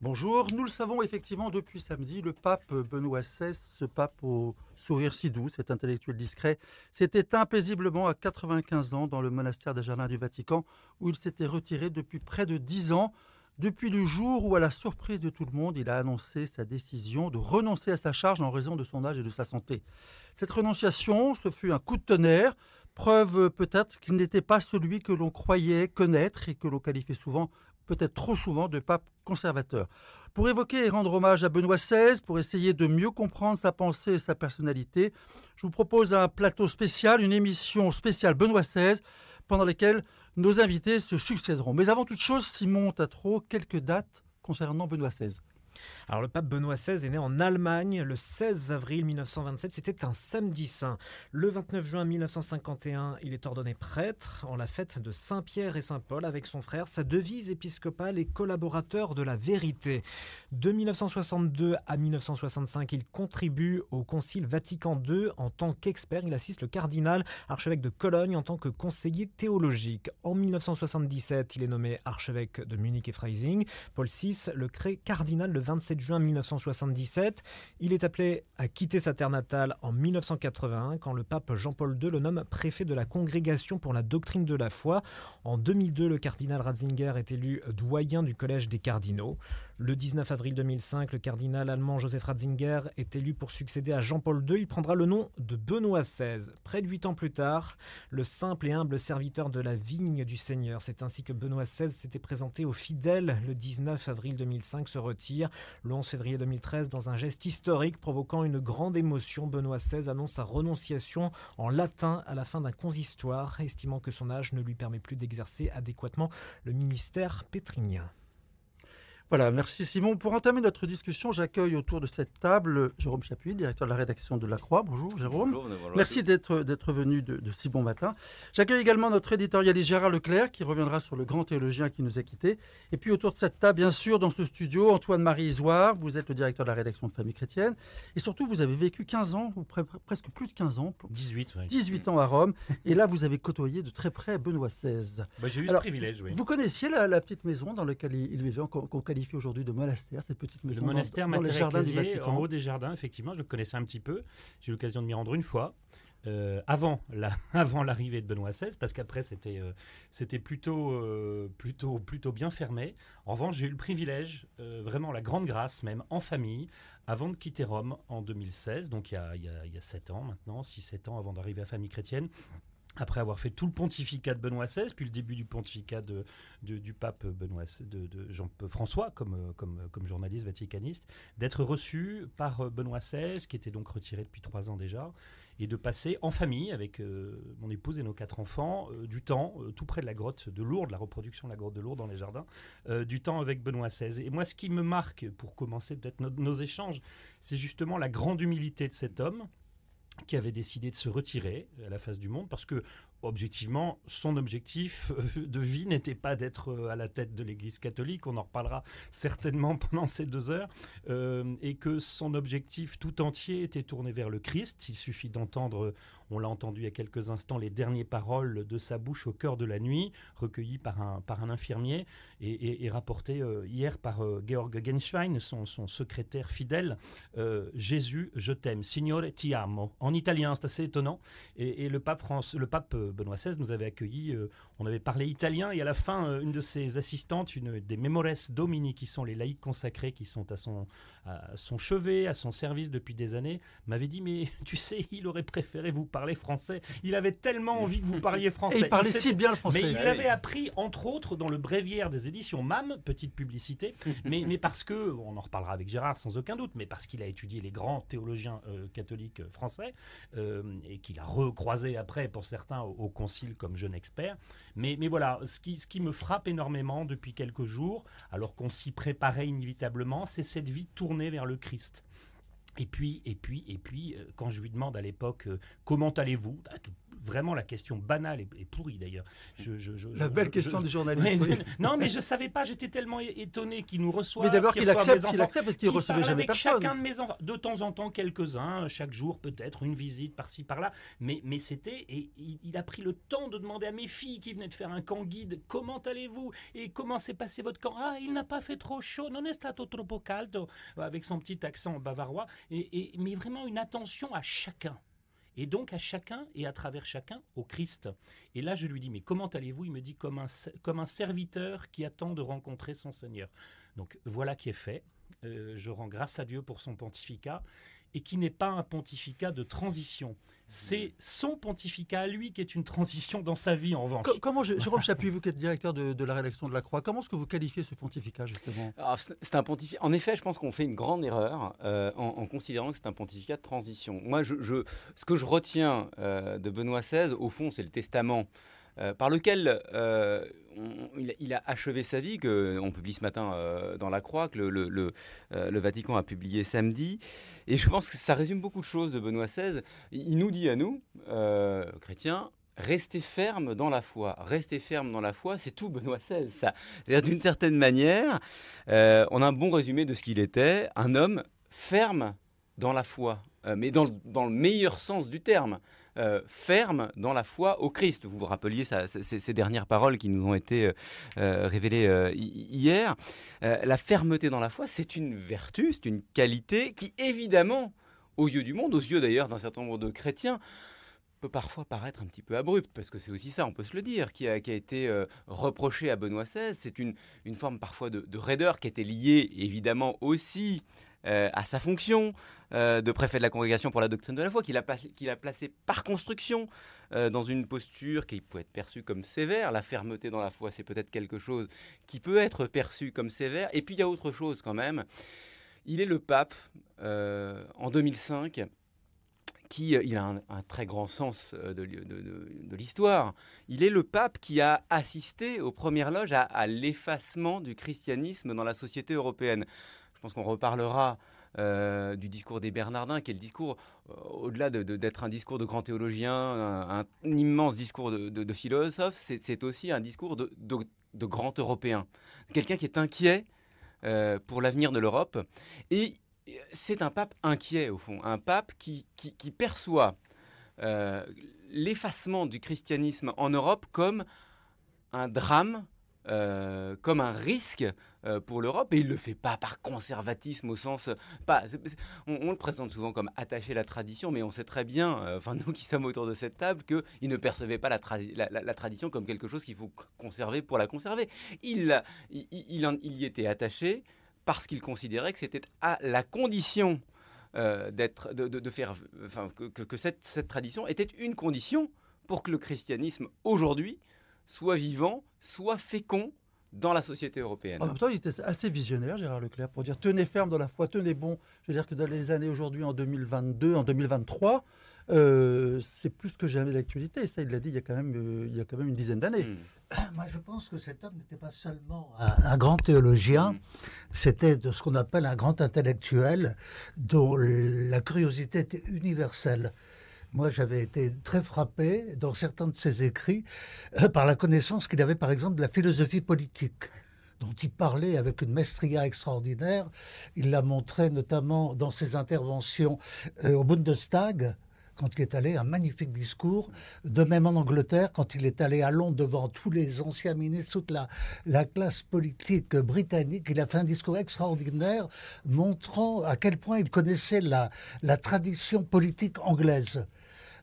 Bonjour, nous le savons effectivement depuis samedi, le pape Benoît XVI, ce pape au sourire si doux, cet intellectuel discret, s'est éteint paisiblement à 95 ans dans le monastère des Jardins du Vatican, où il s'était retiré depuis près de 10 ans, depuis le jour où, à la surprise de tout le monde, il a annoncé sa décision de renoncer à sa charge en raison de son âge et de sa santé. Cette renonciation, ce fut un coup de tonnerre, preuve peut-être qu'il n'était pas celui que l'on croyait connaître et que l'on qualifiait souvent peut-être trop souvent, de pape conservateur. Pour évoquer et rendre hommage à Benoît XVI, pour essayer de mieux comprendre sa pensée et sa personnalité, je vous propose un plateau spécial, une émission spéciale Benoît XVI, pendant laquelle nos invités se succéderont. Mais avant toute chose, Simon Tatro, quelques dates concernant Benoît XVI. Alors le pape Benoît XVI est né en Allemagne le 16 avril 1927, c'était un samedi saint. Le 29 juin 1951, il est ordonné prêtre en la fête de Saint-Pierre et Saint-Paul avec son frère. Sa devise épiscopale est collaborateur de la vérité. De 1962 à 1965, il contribue au Concile Vatican II en tant qu'expert. Il assiste le cardinal archevêque de Cologne en tant que conseiller théologique. En 1977, il est nommé archevêque de Munich et Freising. Paul VI le crée cardinal le 27 juin 1977. Il est appelé à quitter sa terre natale en 1981 quand le pape Jean-Paul II le nomme préfet de la Congrégation pour la doctrine de la foi. En 2002, le cardinal Ratzinger est élu doyen du Collège des cardinaux. Le 19 avril 2005, le cardinal allemand Joseph Ratzinger est élu pour succéder à Jean-Paul II. Il prendra le nom de Benoît XVI. Près de huit ans plus tard, le simple et humble serviteur de la vigne du Seigneur, c'est ainsi que Benoît XVI s'était présenté aux fidèles le 19 avril 2005, se retire. Le 11 février 2013, dans un geste historique provoquant une grande émotion, Benoît XVI annonce sa renonciation en latin à la fin d'un consistoire, estimant que son âge ne lui permet plus d'exercer adéquatement le ministère pétrinien. Voilà, merci Simon. Pour entamer notre discussion, j'accueille autour de cette table Jérôme Chapuis, directeur de la rédaction de La Croix. Bonjour Jérôme. Bonjour, merci d'être d'être venu de, si bon matin. J'accueille également notre éditorialiste Gérard Leclerc qui reviendra sur le grand théologien qui nous a quittés. Et puis autour de cette table, bien sûr, dans ce studio, Antoine-Marie Isoire, vous êtes le directeur de la rédaction de Famille Chrétienne. Et surtout, vous avez vécu 15 ans, ou presque plus de 15 ans. 18, 18 ans à Rome. et là, vous avez côtoyé de très près Benoît XVI. Bah, J'ai eu ce privilège, oui. Vous connaissiez la, petite maison dans laquelle il, vivait, qu'on qualifie aujourd'hui de monastère, cette petite maison. Le monastère dans, les jardins du Vatican. En haut des jardins, effectivement, je le connaissais un petit peu. J'ai eu l'occasion de m'y rendre une fois. Euh, avant la, avant l'arrivée de Benoît XVI, parce qu'après c'était euh, c'était plutôt euh, plutôt plutôt bien fermé. En revanche, j'ai eu le privilège, vraiment la grande grâce même en famille, avant de quitter Rome en 2016, donc il y a il y a, il y a 7 ans maintenant, 6-7 ans avant d'arriver à Famille Chrétienne après avoir fait tout le pontificat de Benoît XVI, puis le début du pontificat de, du pape Benoît, de, de Jean-François comme, comme, comme journaliste vaticaniste, d'être reçu par Benoît XVI, qui était donc retiré depuis trois ans déjà, et de passer en famille avec euh, mon épouse et nos quatre enfants euh, du temps, euh, tout près de la grotte de Lourdes, la reproduction de la grotte de Lourdes dans les jardins, du temps avec Benoît XVI. Et moi, ce qui me marque, pour commencer peut-être nos échanges, c'est justement la grande humilité de cet homme qui avait décidé de se retirer à la face du monde parce que objectivement, son objectif euh, de vie n'était pas d'être euh, à la tête de l'Église catholique, on en reparlera certainement pendant ces deux heures, euh, et que son objectif tout entier était tourné vers le Christ. Il suffit d'entendre, on l'a entendu il y a quelques instants, les dernières paroles de sa bouche au cœur de la nuit, recueillies par un, par un infirmier et, rapportées hier par Georg Genschwein, son, son secrétaire fidèle. Jésus, je t'aime, Signore ti amo. En italien, c'est assez étonnant. Et, le pape, France, le pape Benoît XVI nous avait accueillis, euh, on avait parlé italien et à la fin, euh, une de ses assistantes, une des Memores Domini, qui sont les laïcs consacrés qui sont à son, à son chevet, à son service depuis des années, m'avait dit Mais tu sais, il aurait préféré vous parler français. Il avait tellement envie que vous parliez français. il parlait si bien le français. Mais il l'avait appris, entre autres, dans le bréviaire des éditions MAM, petite publicité, mais, mais parce que, on en reparlera avec Gérard sans aucun doute, mais parce qu'il a étudié les grands théologiens euh, catholiques français et qu'il a recroisé après, pour certains, au, au concile comme jeune expert. Mais, mais voilà, ce qui, ce qui me frappe énormément depuis quelques jours, alors qu'on s'y préparait inévitablement, c'est cette vie tournée vers le Christ. Et puis, et puis, et puis, euh, quand je lui demande à l'époque euh, comment allez-vous, bah, vraiment la question banale et, pourrie d'ailleurs. la belle question du journaliste. non, mais je savais pas. J'étais tellement étonné qu'il nous reçoit. Mais d'abord qu'il accepte, qu'il accepte parce qu'il recevait jamais avec chacun de mes enfants. De temps en temps, quelques-uns, chaque jour peut-être une visite par-ci par-là. Mais mais c'était et il, a pris le temps de demander à mes filles qui venaient de faire un camp guide comment allez-vous? Et comment s'est passé votre camp? Ah, il n'a pas fait trop chaud. Non è stato troppo caldo? Avec son petit accent bavarois. et mais vraiment une attention à chacun et donc à chacun et à travers chacun au Christ. Et là, je lui dis, mais comment allez-vous? Il me dit, comme un, comme un serviteur qui attend de rencontrer son Seigneur. Donc voilà qui est fait. Euh, je rends grâce à Dieu pour son pontificat et qui n'est pas un pontificat de transition. C'est son pontificat à lui qui est une transition dans sa vie, en revanche. comment, Jérôme Chapuis, vous qui êtes directeur de, la rédaction de la Croix, comment est-ce que vous qualifiez ce pontificat, justement? C'est un pontificat. En effet, je pense qu'on fait une grande erreur euh, en, considérant que c'est un pontificat de transition. Moi, je, ce que je retiens euh, de Benoît XVI, au fond, c'est le testament. Euh, par lequel il, a achevé sa vie, qu'on publie ce matin dans La Croix, que le, le, Vatican a publié samedi. Et je pense que ça résume beaucoup de choses de Benoît XVI. Il nous dit à nous, euh, chrétiens, restez fermes dans la foi. Restez fermes dans la foi, c'est tout Benoît XVI. Ça. D'une certaine manière, euh, on a un bon résumé de ce qu'il était, un homme ferme dans la foi, euh, mais dans, dans, le meilleur sens du terme. Euh, ferme dans la foi au Christ. Vous vous rappeliez ces, dernières paroles qui nous ont été euh, euh, révélées hier. la fermeté dans la foi, c'est une vertu, c'est une qualité qui, évidemment, aux yeux du monde, aux yeux d'ailleurs d'un certain nombre de chrétiens, peut parfois paraître un petit peu abrupte, parce que c'est aussi ça, on peut se le dire, qui a, été reproché à Benoît XVI. C'est une, forme parfois de, de, raideur qui était liée évidemment aussi euh, à sa fonction euh, de préfet de la congrégation pour la doctrine de la foi, qu'il a, placé par construction euh, dans une posture qui peut être perçue comme sévère. La fermeté dans la foi, c'est peut-être quelque chose qui peut être perçu comme sévère. Et puis il y a autre chose quand même. Il est le pape en 2005 qui il a un, très grand sens de, l'histoire. Il est le pape qui a assisté aux premières loges à l'effacement du christianisme dans la société européenne. Pense qu'on reparlera euh, du discours des Bernardins, qui est le discours, euh, au-delà d'être un discours de grand théologien, un, immense discours de, philosophe, c'est aussi un discours de, grand Européen. Quelqu'un qui est inquiet euh, pour l'avenir de l'Europe. Et c'est un pape inquiet, au fond. Un pape qui perçoit l'effacement du christianisme en Europe comme un drame euh, comme un risque euh, pour l'Europe. Et il ne le fait pas par conservatisme au sens pas on, le présente souvent comme attaché à la tradition mais on sait très bien euh, nous qui sommes autour de cette table qu'il ne percevait pas la, tradition comme quelque chose qu'il faut conserver pour la conserver. Il, il, y était attaché parce qu'il considérait que c'était à la condition d'être de, faire enfin que, cette tradition était une condition pour que le christianisme aujourd'hui soit vivant, soit fécond dans la société européenne. En même temps, il était assez visionnaire, Gérard Leclerc, pour dire tenez ferme dans la foi, tenez bon. Je veux dire que dans les années aujourd'hui, en 2022, en 2023, euh, c'est plus que jamais d'actualité. Ça, il l'a dit il y a quand même, euh, il y a quand même une dizaine d'années. Hmm. Moi, je pense que cet homme n'était pas seulement un, grand théologien, hmm. c'était de ce qu'on appelle un grand intellectuel dont la curiosité était universelle. Moi, j'avais été très frappé dans certains de ses écrits euh, par la connaissance qu'il avait, par exemple, de la philosophie politique dont il parlait avec une maestria extraordinaire. Il l'a montré notamment dans ses interventions euh, au Bundestag, quand il est allé, un magnifique discours. De même en Angleterre, quand il est allé à Londres devant tous les anciens ministres, toute la, la classe politique britannique, il a fait un discours extraordinaire montrant à quel point il connaissait la tradition politique anglaise.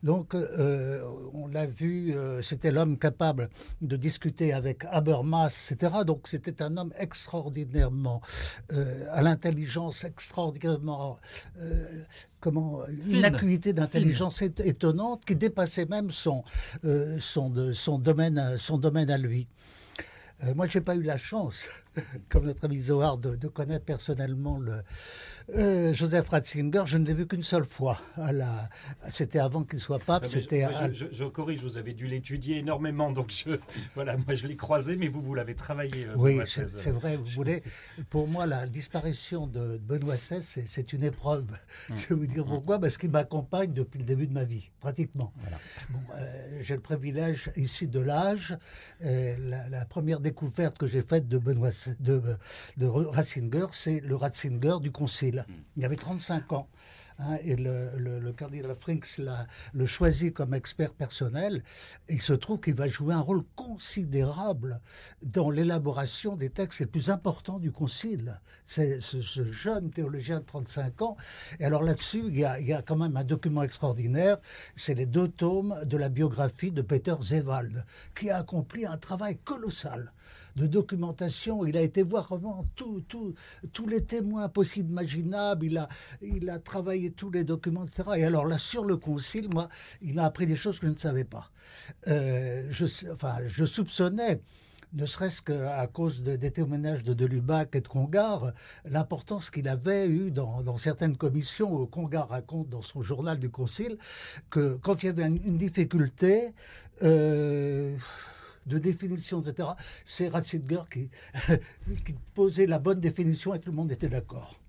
Donc, euh, on l'a vu, euh, c'était l'homme capable de discuter avec Habermas, etc. Donc, c'était un homme extraordinairement, euh, à l'intelligence extraordinairement, comment, une acuité d'intelligence étonnante qui dépassait même son, son, son, domaine, son domaine à lui. moi, j'ai pas eu la chance comme notre ami Zohar, de, connaître personnellement le, euh, Joseph Ratzinger. Je ne l'ai vu qu'une seule fois. C'était avant qu'il soit pape. C'était je, corrige, vous avez dû l'étudier énormément. Donc je, voilà, moi je l'ai croisé, mais vous, vous l'avez travaillé. Euh, oui, c'est vrai. Vous voulez, pour moi, la disparition de Benoît XVI, c'est une épreuve. Hum. Je vais vous dire hum. pourquoi. Parce qu'il m'accompagne depuis le début de ma vie, pratiquement. Euh, j'ai le privilège ici de l'âge. La, la, première découverte que j'ai faite de Benoît de, de Ratzinger, c'est le Ratzinger du Concile. Mm. Il y avait 35 ans. Hein, et le, le, cardinal Frinks le choisit comme expert personnel. il se trouve qu'il va jouer un rôle considérable dans l'élaboration des textes les plus importants du Concile. C'est ce, jeune théologien de 35 ans. Et alors là-dessus, il, il, y a quand même un document extraordinaire. C'est les deux tomes de la biographie de Peter Zewald, qui a accompli un travail colossal de documentation. Il a été voir vraiment tous les témoins possibles, imaginables. Il a, il a travaillé tous les documents, etc. Et alors là, sur le concile, moi, il m'a appris des choses que je ne savais pas. Euh, je, enfin, je soupçonnais ne serait-ce qu'à cause des témoignages de Delubac et de Congar, l'importance qu'il avait eu dans, certaines commissions. Congar raconte dans son journal du Concile que quand il y avait une, difficulté, euh, de définition, etc. C'est Ratzinger qui, qui posait la bonne définition et tout le monde était d'accord.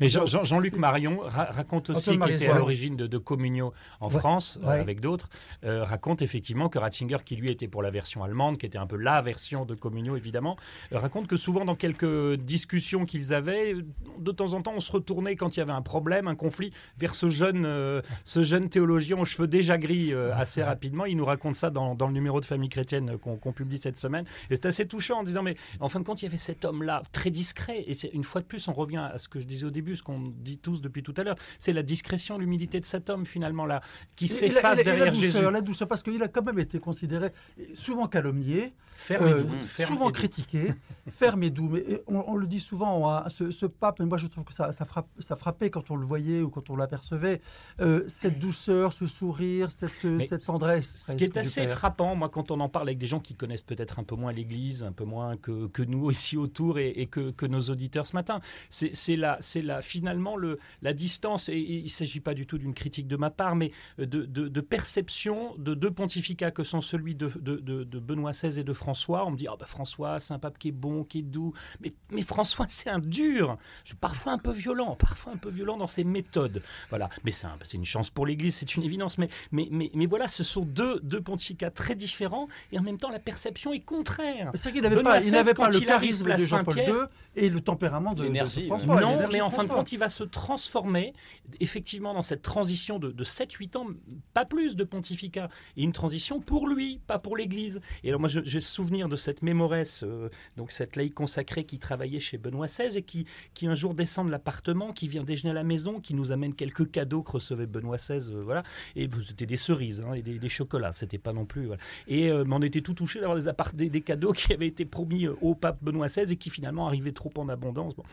Mais Jean-Luc Marion raconte aussi, qui était à l'origine de, de, Communio en France, euh, avec d'autres, euh, raconte effectivement que Ratzinger, qui lui était pour la version allemande, qui était un peu la version de Communio évidemment, euh, raconte que souvent dans quelques discussions qu'ils avaient, de temps en temps on se retournait quand il y avait un problème, un conflit, vers ce jeune, ce jeune théologien aux cheveux déjà gris assez rapidement. Il nous raconte ça dans, dans le numéro de Famille chrétienne qu'on publie cette semaine. Et c'est assez touchant en disant, mais en fin de compte, il y avait cet homme-là, très discret. Et une fois de plus, on revient à ce que je disais au début, ce qu'on dit tous depuis tout à l'heure, c'est la discrétion, l'humilité de cet homme finalement là, qui s'efface derrière la douceur, Jésus. La douceur, parce qu'il a quand même été considéré souvent calomnié, ferme et euh, souvent critiqué, ferme et doux. Mais on, le dit souvent, hein, ce, pape, mais moi je trouve que ça, ça, ça, frappait quand on le voyait ou quand on l'apercevait, euh, cette douceur, ce sourire, cette, cette tendresse. Ce qui est assez frappant, moi quand on en parle avec des gens qui connaissent peut-être un peu moins l'Église, un peu moins que, que nous ici autour et, et que, que, nos auditeurs ce matin, c'est la, la, finalement le, la distance, et, il ne s'agit pas du tout d'une critique de ma part, mais de, de, perception de deux pontificats que sont celui de, de, Benoît XVI et de François. On me dit, oh bah François, c'est un pape qui est bon, qui est doux, mais, mais François, c'est un dur, parfois un peu violent, parfois un peu violent dans ses méthodes. Voilà, mais c'est un, une chance pour l'Église, c'est une évidence, mais, mais, mais, mais, voilà, ce sont deux, deux pontificats très différents, et en même temps, la perception est contraire. C'est qu'il n'avait pas, il pas le charisme de Jean-Paul II et le tempérament de, François. Non, mais en fin de compte, il va se transformer effectivement dans cette transition de, de 7-8 ans, pas plus de pontificat, et une transition pour lui, pas pour l'Église. Et alors moi, j'ai souvenir de cette mémoresse, euh, donc cette laïque consacrée qui travaillait chez Benoît XVI et qui, qui un jour descend de l'appartement, qui vient déjeuner à la maison, qui nous amène quelques cadeaux que recevait Benoît XVI, euh, voilà. Et c'était des cerises hein, et des, chocolats, c'était pas non plus. Et euh, on était tout touché d'avoir des, des, cadeaux qui avaient été promis au pape Benoît XVI et qui finalement arrivaient trop en abondance. Bon.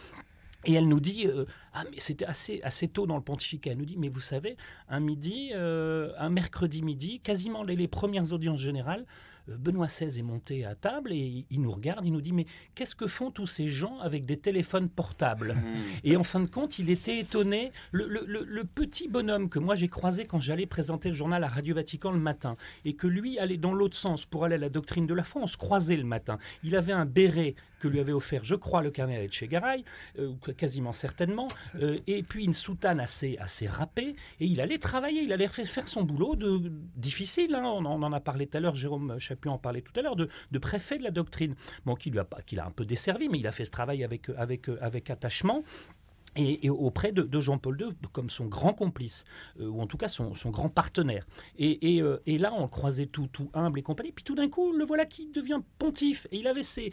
Et elle nous dit, euh, ah mais c'était assez, assez tôt dans le pontificat, elle nous dit, mais vous savez, un midi, euh, un mercredi midi, quasiment les, les premières audiences générales, euh, Benoît XVI est monté à table et il nous regarde, il nous dit mais qu'est-ce que font tous ces gens avec des téléphones portables? Mmh. Et en fin de compte, il était étonné. Le, petit bonhomme que moi j'ai croisé quand j'allais présenter le journal à Radio Vatican le matin et que lui allait dans l'autre sens pour aller à la doctrine de la foi, on se croisait le matin. Il avait un béret que lui avait offert, je crois, le cardinal Etchegaray, euh, quasiment certainement, euh, et puis une soutane assez, assez râpée, et il allait travailler, il allait faire son boulot de difficile, hein. on, en a parlé tout à l'heure, Jérôme pu en parler tout à l'heure, de, préfet de la doctrine. Bon, qui lui a, qui a un peu desservi, mais il a fait ce travail avec, avec, avec attachement et, auprès de, Jean-Paul II comme son grand complice, euh, ou en tout cas son, grand partenaire. Euh, et, là, on le croisait tout, tout humble et compagnie, puis tout d'un coup, le voilà qui devient pontife. Et il avait, ses,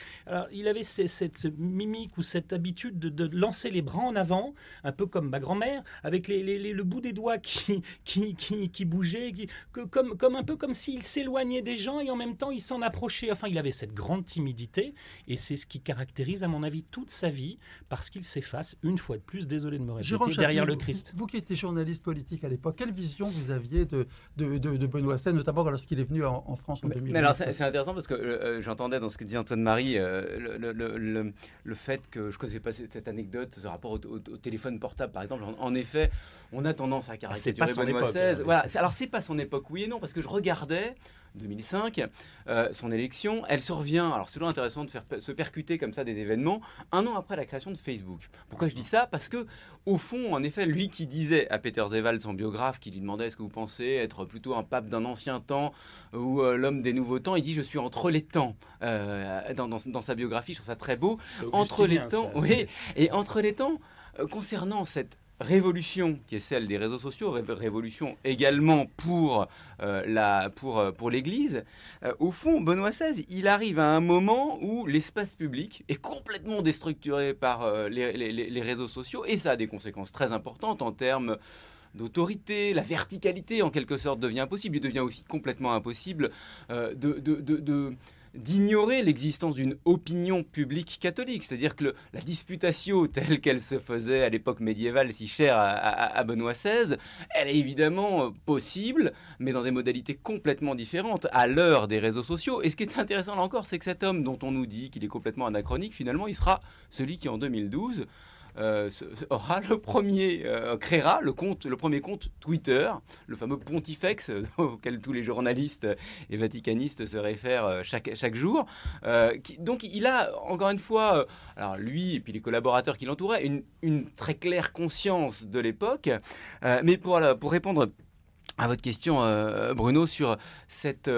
il avait cette mimique ou cette habitude de, lancer les bras en avant, un peu comme ma grand-mère, avec les, le bout des doigts qui, qui, qui, bougeait, que, comme, comme un peu comme s'il s'éloignait des gens et en même temps il s'en approchait. Enfin, il avait cette grande timidité, et c'est ce qui caractérise, à mon avis, toute sa vie, parce qu'il s'efface une fois de plus, désolé de me répéter, derrière le Christ. Vous, qui étiez journaliste politique à l'époque, quelle vision vous aviez de, de, Benoît XVI, notamment lorsqu'il est venu en, France en 2008 Mais alors? c'est intéressant parce que euh, euh, j'entendais dans ce que dit Antoine-Marie euh, le, le, fait que je ne connaissais pas cette anecdote, ce rapport au, téléphone portable par exemple. En, effet, on a tendance à ah, caricaturer Benoît XVI. Hein, voilà. Alors c'est pas son époque, oui et non, parce que je regardais 2005, euh, son élection, elle survient, alors c'est toujours intéressant de faire se percuter comme ça des événements, un an après la création de Facebook. Pourquoi je dis ça? Parce que, au fond, en effet, lui qui disait à Peter Zeval, son biographe, qui lui demandait est-ce que vous pensez être plutôt un pape d'un ancien temps ou euh, l'homme des nouveaux temps, il dit je suis entre les temps. Euh, dans, sa biographie, je trouve ça très beau. Entre les temps, oui, et entre les temps, concernant cette révolution qui est celle des réseaux sociaux, révolution également pour euh, pour euh, pour l'Église. Euh, au fond, Benoît XVI, il arrive à un moment où l'espace public est complètement déstructuré par les, les, réseaux sociaux et ça a des conséquences très importantes en termes d'autorité, la verticalité en quelque sorte devient impossible. Il devient aussi complètement impossible de, de, de d'ignorer l'existence d'une opinion publique catholique. C'est-à-dire que la disputatio telle qu'elle se faisait à l'époque médiévale si chère à, Benoît XVI, elle est évidemment euh, possible, mais dans des modalités complètement différentes à l'heure des réseaux sociaux. Et ce qui est intéressant là encore, c'est que cet homme dont on nous dit qu'il est complètement anachronique, finalement, il sera celui qui en 2012 euh, aura le premier, euh, créera le, compte, le premier compte Twitter, le fameux Pontifex auquel tous les journalistes et vaticanistes se réfèrent euh, chaque, chaque jour. donc il a, encore une fois, alors lui et puis les collaborateurs qui l'entouraient, une, une, très claire conscience de l'époque. mais pour, pour répondre à votre question, Bruno, sur cette,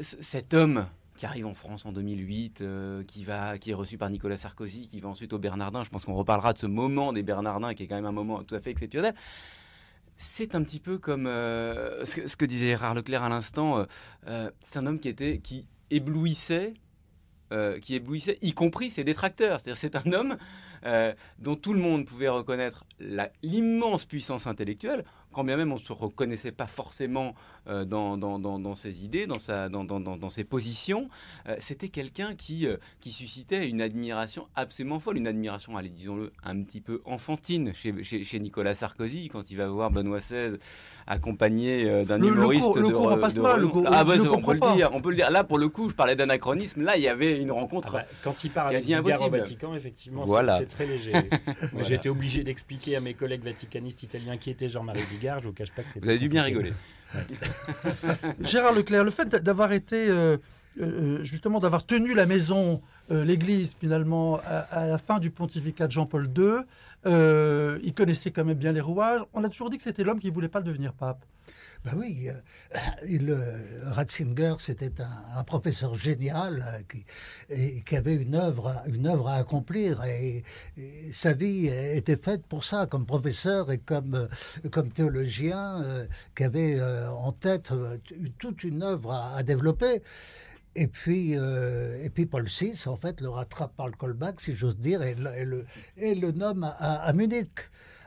cet homme qui arrive en France en 2008, euh, qui, va, qui est reçu par Nicolas Sarkozy, qui va ensuite au Bernardin. Je pense qu'on reparlera de ce moment des Bernardins, qui est quand même un moment tout à fait exceptionnel. C'est un petit peu comme euh, ce, que, disait Gérard Leclerc à l'instant. Euh, c'est un homme qui était qui éblouissait, qui éblouissait, y compris ses détracteurs. C'est-à-dire, c'est un homme dont tout le monde pouvait reconnaître l'immense puissance intellectuelle quand bien même on ne se reconnaissait pas forcément euh, dans, dans, dans, ses idées, dans, sa, dans, dans ses positions, euh, c'était quelqu'un qui, euh, qui suscitait une admiration absolument folle, une admiration, allez, disons-le, un petit peu enfantine chez, chez, Nicolas Sarkozy, quand il va voir Benoît XVI accompagné d'un humoriste. Le, cours, passe pas, le cours, ah, bah, on, peut le dire, on peut le dire. Là, pour le coup, je parlais d'anachronisme, là, il y avait une rencontre. Ah bah, quand il parle au Vatican, effectivement, c'est très léger. J'ai été obligé d'expliquer à mes collègues vaticanistes italiens qui étaient Jean-Marie je vous cache pas que c'est. Vous avez dû bien rigoler. Gérard Leclerc, le fait d'avoir été. Euh, euh, justement d'avoir tenu la maison, euh, l'Église finalement, à, la fin du pontificat de Jean-Paul II. il connaissait quand même bien les rouages. On a toujours dit que c'était l'homme qui ne voulait pas devenir pape. Ben oui, euh, Ratzinger, c'était un, professeur génial euh, qui, avait une œuvre, une œuvre à accomplir et, sa vie était faite pour ça, comme professeur et comme, euh, comme théologien, qui avait en tête toute une œuvre à, développer. Et puis, et puis Paul VI, en fait, le rattrape par le callback, si j'ose dire, et le, le, nomme à Munich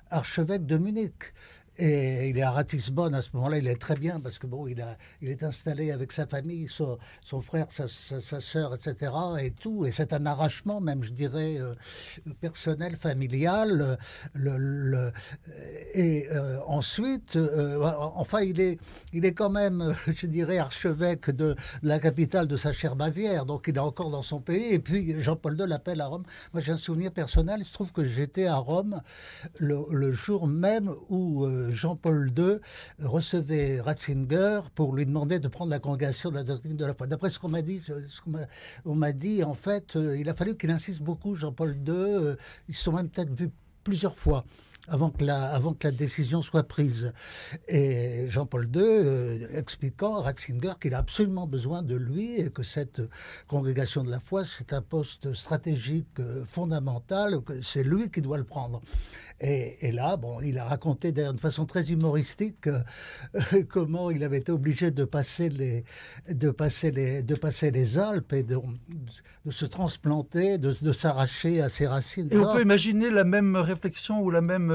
archevêque de Munich. Et il est à Ratisbonne à ce moment-là, il est très bien parce que bon, il, a, il est installé avec sa famille, son, frère, sa, sa, sœur, etc. Et tout. Et c'est un arrachement, même, je dirais, euh, personnel, familial. Le, le, et euh, ensuite, euh, enfin, il est, il est quand même, je dirais, archevêque de, la capitale de sa chère Bavière. Donc, il est encore dans son pays. Et puis, Jean-Paul II l'appelle à Rome. Moi, j'ai un souvenir personnel. Il se trouve que j'étais à Rome le jour même où Jean-Paul II recevait Ratzinger pour lui demander de prendre la congrégation de la doctrine de la foi. D'après ce qu'on m'a dit, dit en fait, euh, il a fallu qu'il insiste beaucoup, Jean-Paul II. Euh, ils se sont même peut-être vus plusieurs fois avant que la, avant que la décision soit prise. Et Jean-Paul II euh, expliquant à Ratzinger qu'il a absolument besoin de lui et que cette congrégation de la foi, c'est un poste stratégique fondamental, que c'est lui qui doit le prendre. Et, là, bon, il a raconté d'une façon très humoristique comment il avait été obligé de passer les, de passer les, de passer les Alpes et de, de se transplanter, de, de s'arracher à ses racines. Et on peut imaginer la même réflexion ou la même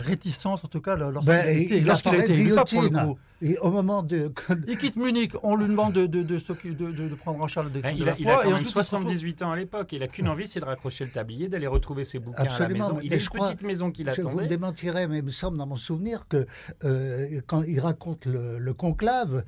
réticence, en tout cas, lorsqu'il ben, a été, lorsqu'il a été élu, pour le coup. Et au moment de... Il quitte Munich, on lui demande de, de, de, de prendre en charge le décret il, a, il a quand même 78 ans à l'époque. Il n'a qu'une envie, c'est de raccrocher le tablier, d'aller retrouver ses bouquins à la maison. Il a une petite maison qu'il attendait. Je vous démentirais, mais il me semble dans mon souvenir que euh, quand il raconte le, conclave,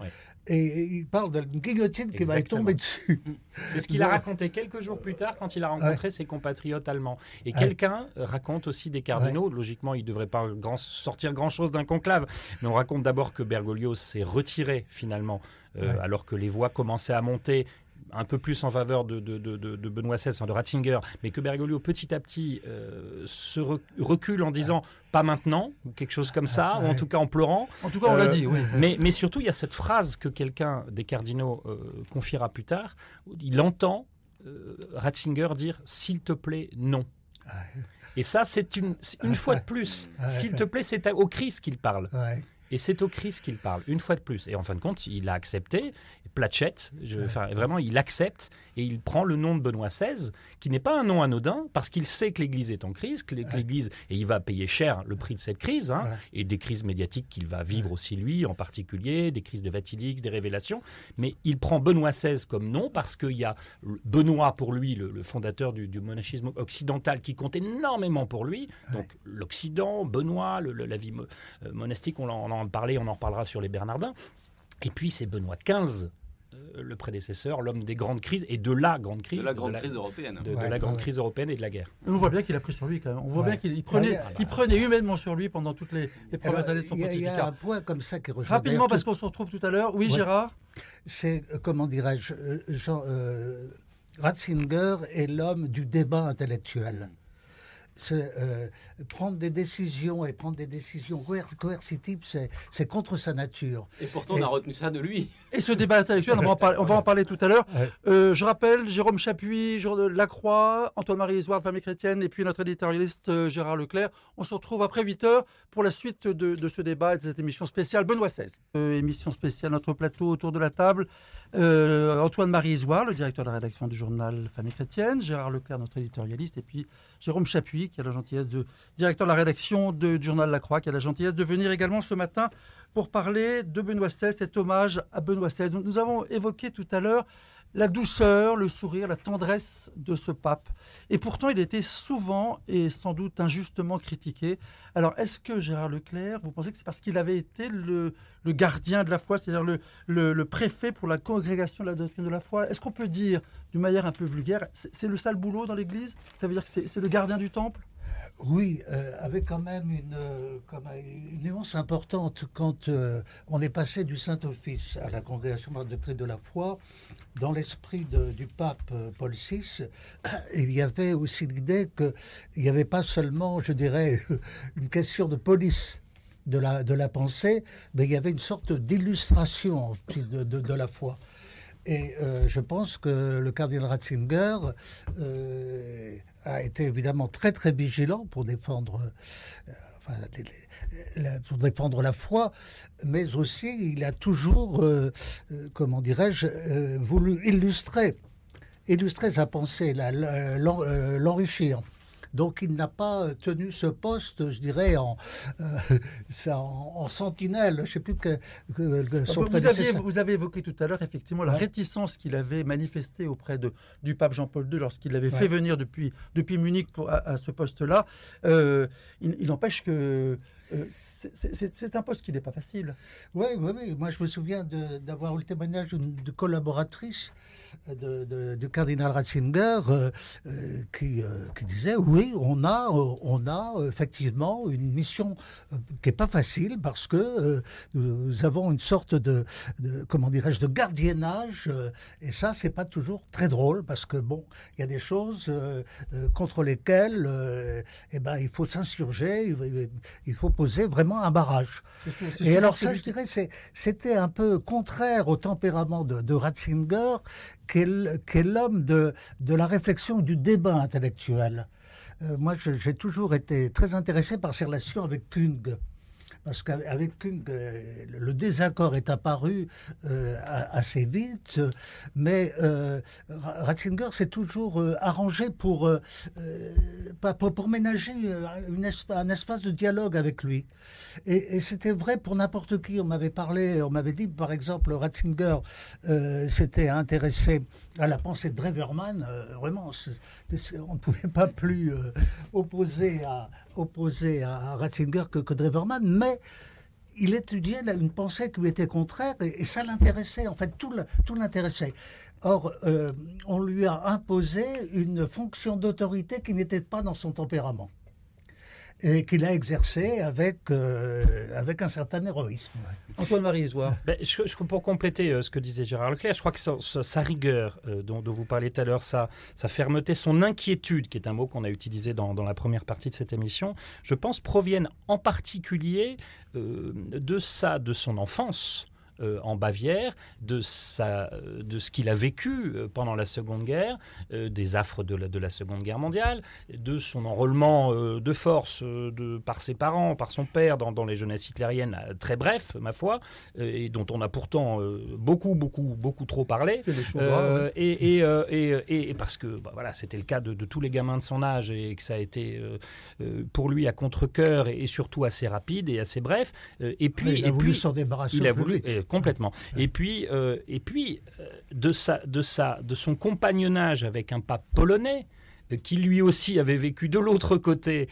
et il parle d'une guillotine qui va tomber dessus. C'est ce qu'il a raconté quelques jours plus tard quand il a rencontré ses compatriotes allemands. Et quelqu'un euh, raconte aussi des cardinaux. Logiquement, il ne devrait pas grand, sortir grand-chose d'un conclave. Mais on raconte d'abord que Bergoglio s'est retiré finalement, euh, alors que les voix commençaient à monter un peu plus en faveur de, de, Benoît XVI, enfin de Ratzinger, mais que Bergoglio petit à petit euh, se recule en disant pas maintenant, ou quelque chose comme ça, ou en tout cas en pleurant. En tout cas, on l'a dit, oui. Mais, mais surtout, il y a cette phrase que quelqu'un des cardinaux euh, confiera plus tard. Il entend euh, Ratzinger dire S'il te plaît, non. Et ça, c'est une, une fois de plus. S'il te plaît, c'est au Christ qu'il parle. Et c'est au Christ qu'il parle, une fois de plus. Et en fin de compte, il a accepté. Platchette, je, vraiment, il accepte et il prend le nom de Benoît XVI, qui n'est pas un nom anodin, parce qu'il sait que l'Église est en crise, que l'Église, et il va payer cher le prix de cette crise, hein, et des crises médiatiques qu'il va vivre aussi lui, en particulier, des crises de Vatilix, des révélations. Mais il prend Benoît XVI comme nom parce qu'il y a Benoît pour lui, le, fondateur du, monachisme occidental, qui compte énormément pour lui. Donc l'Occident, Benoît, la vie euh, monastique, on en, en parlait, on en reparlera sur les Bernardins. Et puis c'est Benoît XV euh, le prédécesseur, l'homme des grandes crises et de la grande crise. De la grande crise européenne. De, la grande crise européenne et de la guerre. On voit bien qu'il a pris sur lui quand même. On voit bien qu'il prenait, il prenait humainement sur lui pendant toutes les, premières années de son pontificat. Il y a un point comme ça qui rejoint. Rapidement, parce qu'on se retrouve tout à l'heure. Oui, Gérard C'est, euh, comment dirais-je, euh, Jean, Ratzinger est l'homme du débat intellectuel. Euh, prendre des décisions et prendre des décisions coercitives, c'est contre sa nature. Et pourtant, on a retenu ça de lui. Et ce débat intellectuel, on va en parler, on va en parler tout à l'heure. Euh, je rappelle, Jérôme Chapuis, Lacroix, Antoine-Marie Isoire, Famille Chrétienne, et puis notre éditorialiste euh, Gérard Leclerc. On se retrouve après 8 heures pour la suite de, ce débat et de cette émission spéciale Benoît XVI. émission spéciale, notre plateau autour de la table. Antoine-Marie Isoire, le directeur de la rédaction du journal Famille Chrétienne, Gérard Leclerc, notre éditorialiste, et puis Jérôme Chapuis, qui a la gentillesse de directeur de la rédaction du journal La Croix, qui a la gentillesse de venir également ce matin pour parler de Benoît XVI, cet hommage à Benoît XVI. nous avons évoqué tout à l'heure la douceur, le sourire, la tendresse de ce pape. Et pourtant, il était souvent et sans doute injustement critiqué. Alors, est-ce que Gérard Leclerc, vous pensez que c'est parce qu'il avait été le, gardien de la foi, c'est-à-dire le, le, préfet pour la congrégation de la doctrine de la foi? Est-ce qu'on peut dire, d'une manière un peu vulgaire, c'est le sale boulot dans l'Église? Ça veut dire que c'est le gardien du temple? Oui, euh, avec quand même une, euh, nuance importante quand euh, on est passé du Saint-Office à la Congrégation de de la foi. Dans l'esprit du pape Paul VI, il y avait aussi l'idée qu'il n'y avait pas seulement, je dirais, une question de police de la, la pensée, mais il y avait une sorte d'illustration de, la foi. Et je pense que le cardinal Ratzinger a été évidemment très très vigilant pour défendre, euh, la, pour défendre la foi, mais aussi il a toujours, euh, euh, comment dirais-je, voulu illustrer, illustrer sa pensée, l'enrichir. Donc il n'a pas tenu ce poste, je dirais, en, euh, en, sentinelle. Je ne sais plus que, son vous, aviez, vous avez évoqué tout à l'heure effectivement la réticence qu'il avait manifestée auprès de, du pape Jean-Paul II lorsqu'il l'avait fait venir depuis, depuis Munich pour, à, ce poste-là. Euh, il, n'empêche que euh, c'est un poste qui n'est pas facile. Oui, oui, oui. Moi, je me souviens d'avoir eu le témoignage de collaboratrice de, du cardinal Ratzinger euh, euh, qui, euh, qui, disait oui, on a, on a effectivement une mission qui n'est pas facile parce que nous avons une sorte de, comment dirais-je, de gardiennage et ça, c'est pas toujours très drôle parce que bon, il y a des choses contre lesquelles eh ben, il faut s'insurger, il, faut poser vraiment un barrage. et alors ça, je dirais, c'était un peu contraire au tempérament de, de Ratzinger qu'est l'homme de, de la réflexion, du débat intellectuel. moi, j'ai toujours été très intéressé par ses relations avec Kung parce qu'avec euh, le désaccord est apparu euh, assez vite, mais euh, Ratzinger s'est toujours arrangé pour, pour, ménager un espace de dialogue avec lui. Et, c'était vrai pour n'importe qui. On m'avait parlé, on m'avait dit, par exemple, Ratzinger s'était intéressé à la pensée de Dreverman. vraiment, on ne pouvait pas plus opposer à, opposé à Ratzinger que, que Dreverman, mais il étudiait une pensée qui lui était contraire et, ça l'intéressait, en fait, tout l'intéressait. Or, euh, on lui a imposé une fonction d'autorité qui n'était pas dans son tempérament et qu'il a exercé avec, euh, avec un certain héroïsme. Antoine-Marie ben, Pour compléter euh, ce que disait Gérard Leclerc, je crois que sa, rigueur euh, dont, vous parliez tout à l'heure, sa, sa, fermeté, son inquiétude, qui est un mot qu'on a utilisé dans, dans, la première partie de cette émission, je pense proviennent en particulier de, ça, de son enfance. Euh, en Bavière, de, sa, de ce qu'il a vécu euh, pendant la Seconde Guerre, euh, des affres de la, de la, Seconde Guerre mondiale, de son enrôlement de force de, par ses parents, par son père dans, dans les jeunesses hitlériennes, très bref, ma foi, et dont on a pourtant beaucoup, beaucoup, beaucoup trop parlé. et, et, et, parce que bah, voilà, c'était le cas de, de, tous les gamins de son âge et que ça a été pour lui à contre-coeur et, surtout assez rapide et assez bref. et puis, il a voulu s'en débarrasser. Il a voulu, complètement. Et puis, euh, et puis euh, de, sa, de, sa, de son compagnonnage avec un pape polonais, euh, qui lui aussi avait vécu de l'autre côté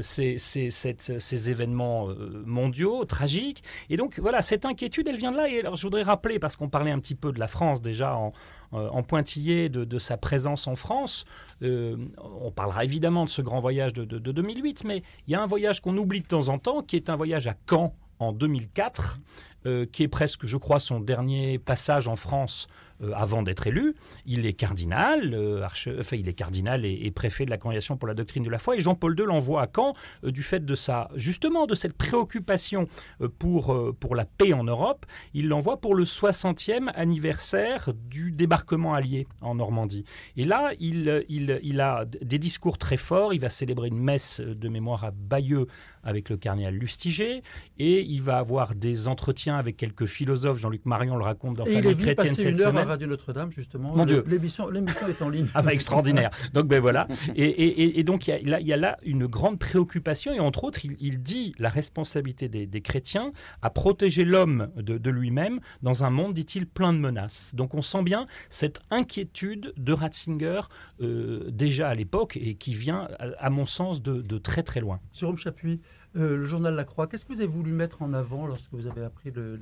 ces, ces, ces, événements mondiaux tragiques. Et donc voilà, cette inquiétude, elle vient de là. Et alors je voudrais rappeler, parce qu'on parlait un petit peu de la France déjà en, en pointillé de, de, sa présence en France, on parlera évidemment de ce grand voyage de, de, de 2008, mais il y a un voyage qu'on oublie de temps en temps, qui est un voyage à Caen en 2004, euh, qui est presque, je crois, son dernier passage en France euh, avant d'être élu. Il est cardinal, euh, enfin, il est cardinal et, préfet de la Congrégation pour la doctrine de la foi. Et Jean-Paul II l'envoie à Caen du fait de sa, justement, de cette préoccupation pour, pour la paix en Europe. Il l'envoie pour le 60e anniversaire du débarquement allié en Normandie. Et là, il, il, il a des discours très forts. Il va célébrer une messe de mémoire à Bayeux avec le cardinal Lustiger et il va avoir des entretiens avec quelques philosophes. Jean-Luc Marion le raconte dans Famille chrétienne cette semaine. Radio Notre-Dame, justement. Mon Dieu. L'émission est en ligne. Ah bah extraordinaire. donc ben voilà. Et, donc il y, a là une grande préoccupation et entre autres, il, dit la responsabilité des, chrétiens à protéger l'homme de, lui-même dans un monde, dit-il, plein de menaces. Donc on sent bien cette inquiétude de Ratzinger euh, déjà à l'époque et qui vient, à, mon sens, de, de très très loin. Jérôme Chapuis, euh, le journal La Croix. Qu'est-ce que vous avez voulu mettre en avant lorsque vous avez appris le,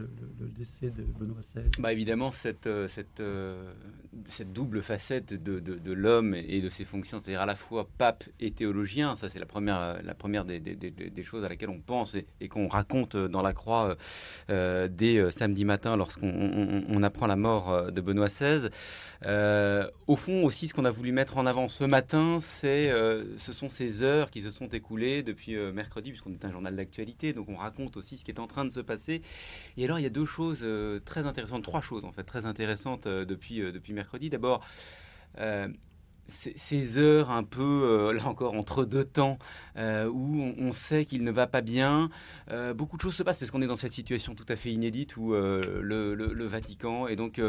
décès de Benoît XVI bah Évidemment, cette, euh, euh, cette double facette de, de, l'homme et de ses fonctions, c'est-à-dire à la fois pape et théologien, ça c'est la première, la première des, des, choses à laquelle on pense et, qu'on raconte dans La Croix dès samedi matin lorsqu'on on, apprend la mort de Benoît XVI. Au fond aussi, ce qu'on a voulu mettre en avant ce matin, c'est, ce sont ces heures qui se sont écoulées depuis mercredi, puisqu'on un journal d'actualité, donc on raconte aussi ce qui est en train de se passer. Et alors, il y a deux choses euh, très intéressantes, trois choses en fait, très intéressantes euh, depuis, euh, depuis mercredi. D'abord, ces heures un peu, là encore, entre deux temps, où on, sait qu'il ne va pas bien. beaucoup de choses se passent parce qu'on est dans cette situation tout à fait inédite où le, le, Vatican et donc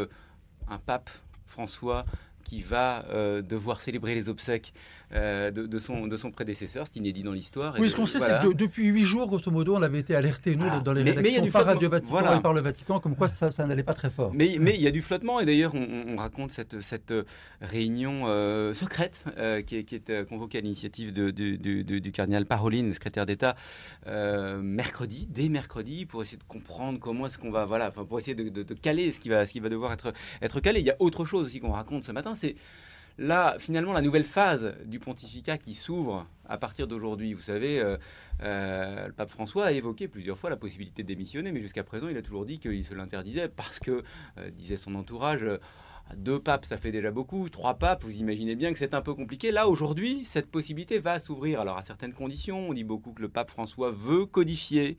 un pape, François, qui va devoir célébrer les obsèques euh, de, son, de son prédécesseur. C'est inédit dans l'histoire. Oui, ce qu'on sait, c'est que depuis huit jours, grosso modo, on avait été alerté, nous, dans les rédactions par Radio Vatican et par le Vatican, comme quoi ça, ça n'allait pas très fort. Mais, mais il y a du flottement, et d'ailleurs, on, raconte cette, cette réunion euh, secrète euh, qui est, qui est convoquée à l'initiative de, du cardinal Paroline, le secrétaire d'État, mercredi, dès mercredi, pour essayer de comprendre comment est-ce qu'on va, voilà, pour essayer de, de, caler ce qui, va, ce qui va devoir être, être calé. Il y a autre chose aussi qu'on raconte ce matin, c'est là, finalement, la nouvelle phase du pontificat qui s'ouvre à partir d'aujourd'hui. Vous savez, euh, euh, le pape François a évoqué plusieurs fois la possibilité de démissionner, mais jusqu'à présent, il a toujours dit qu'il se l'interdisait parce que, euh, disait son entourage, Deux papes, ça fait déjà beaucoup. Trois papes, vous imaginez bien que c'est un peu compliqué. Là, aujourd'hui, cette possibilité va s'ouvrir. Alors, à certaines conditions, on dit beaucoup que le pape François veut codifier,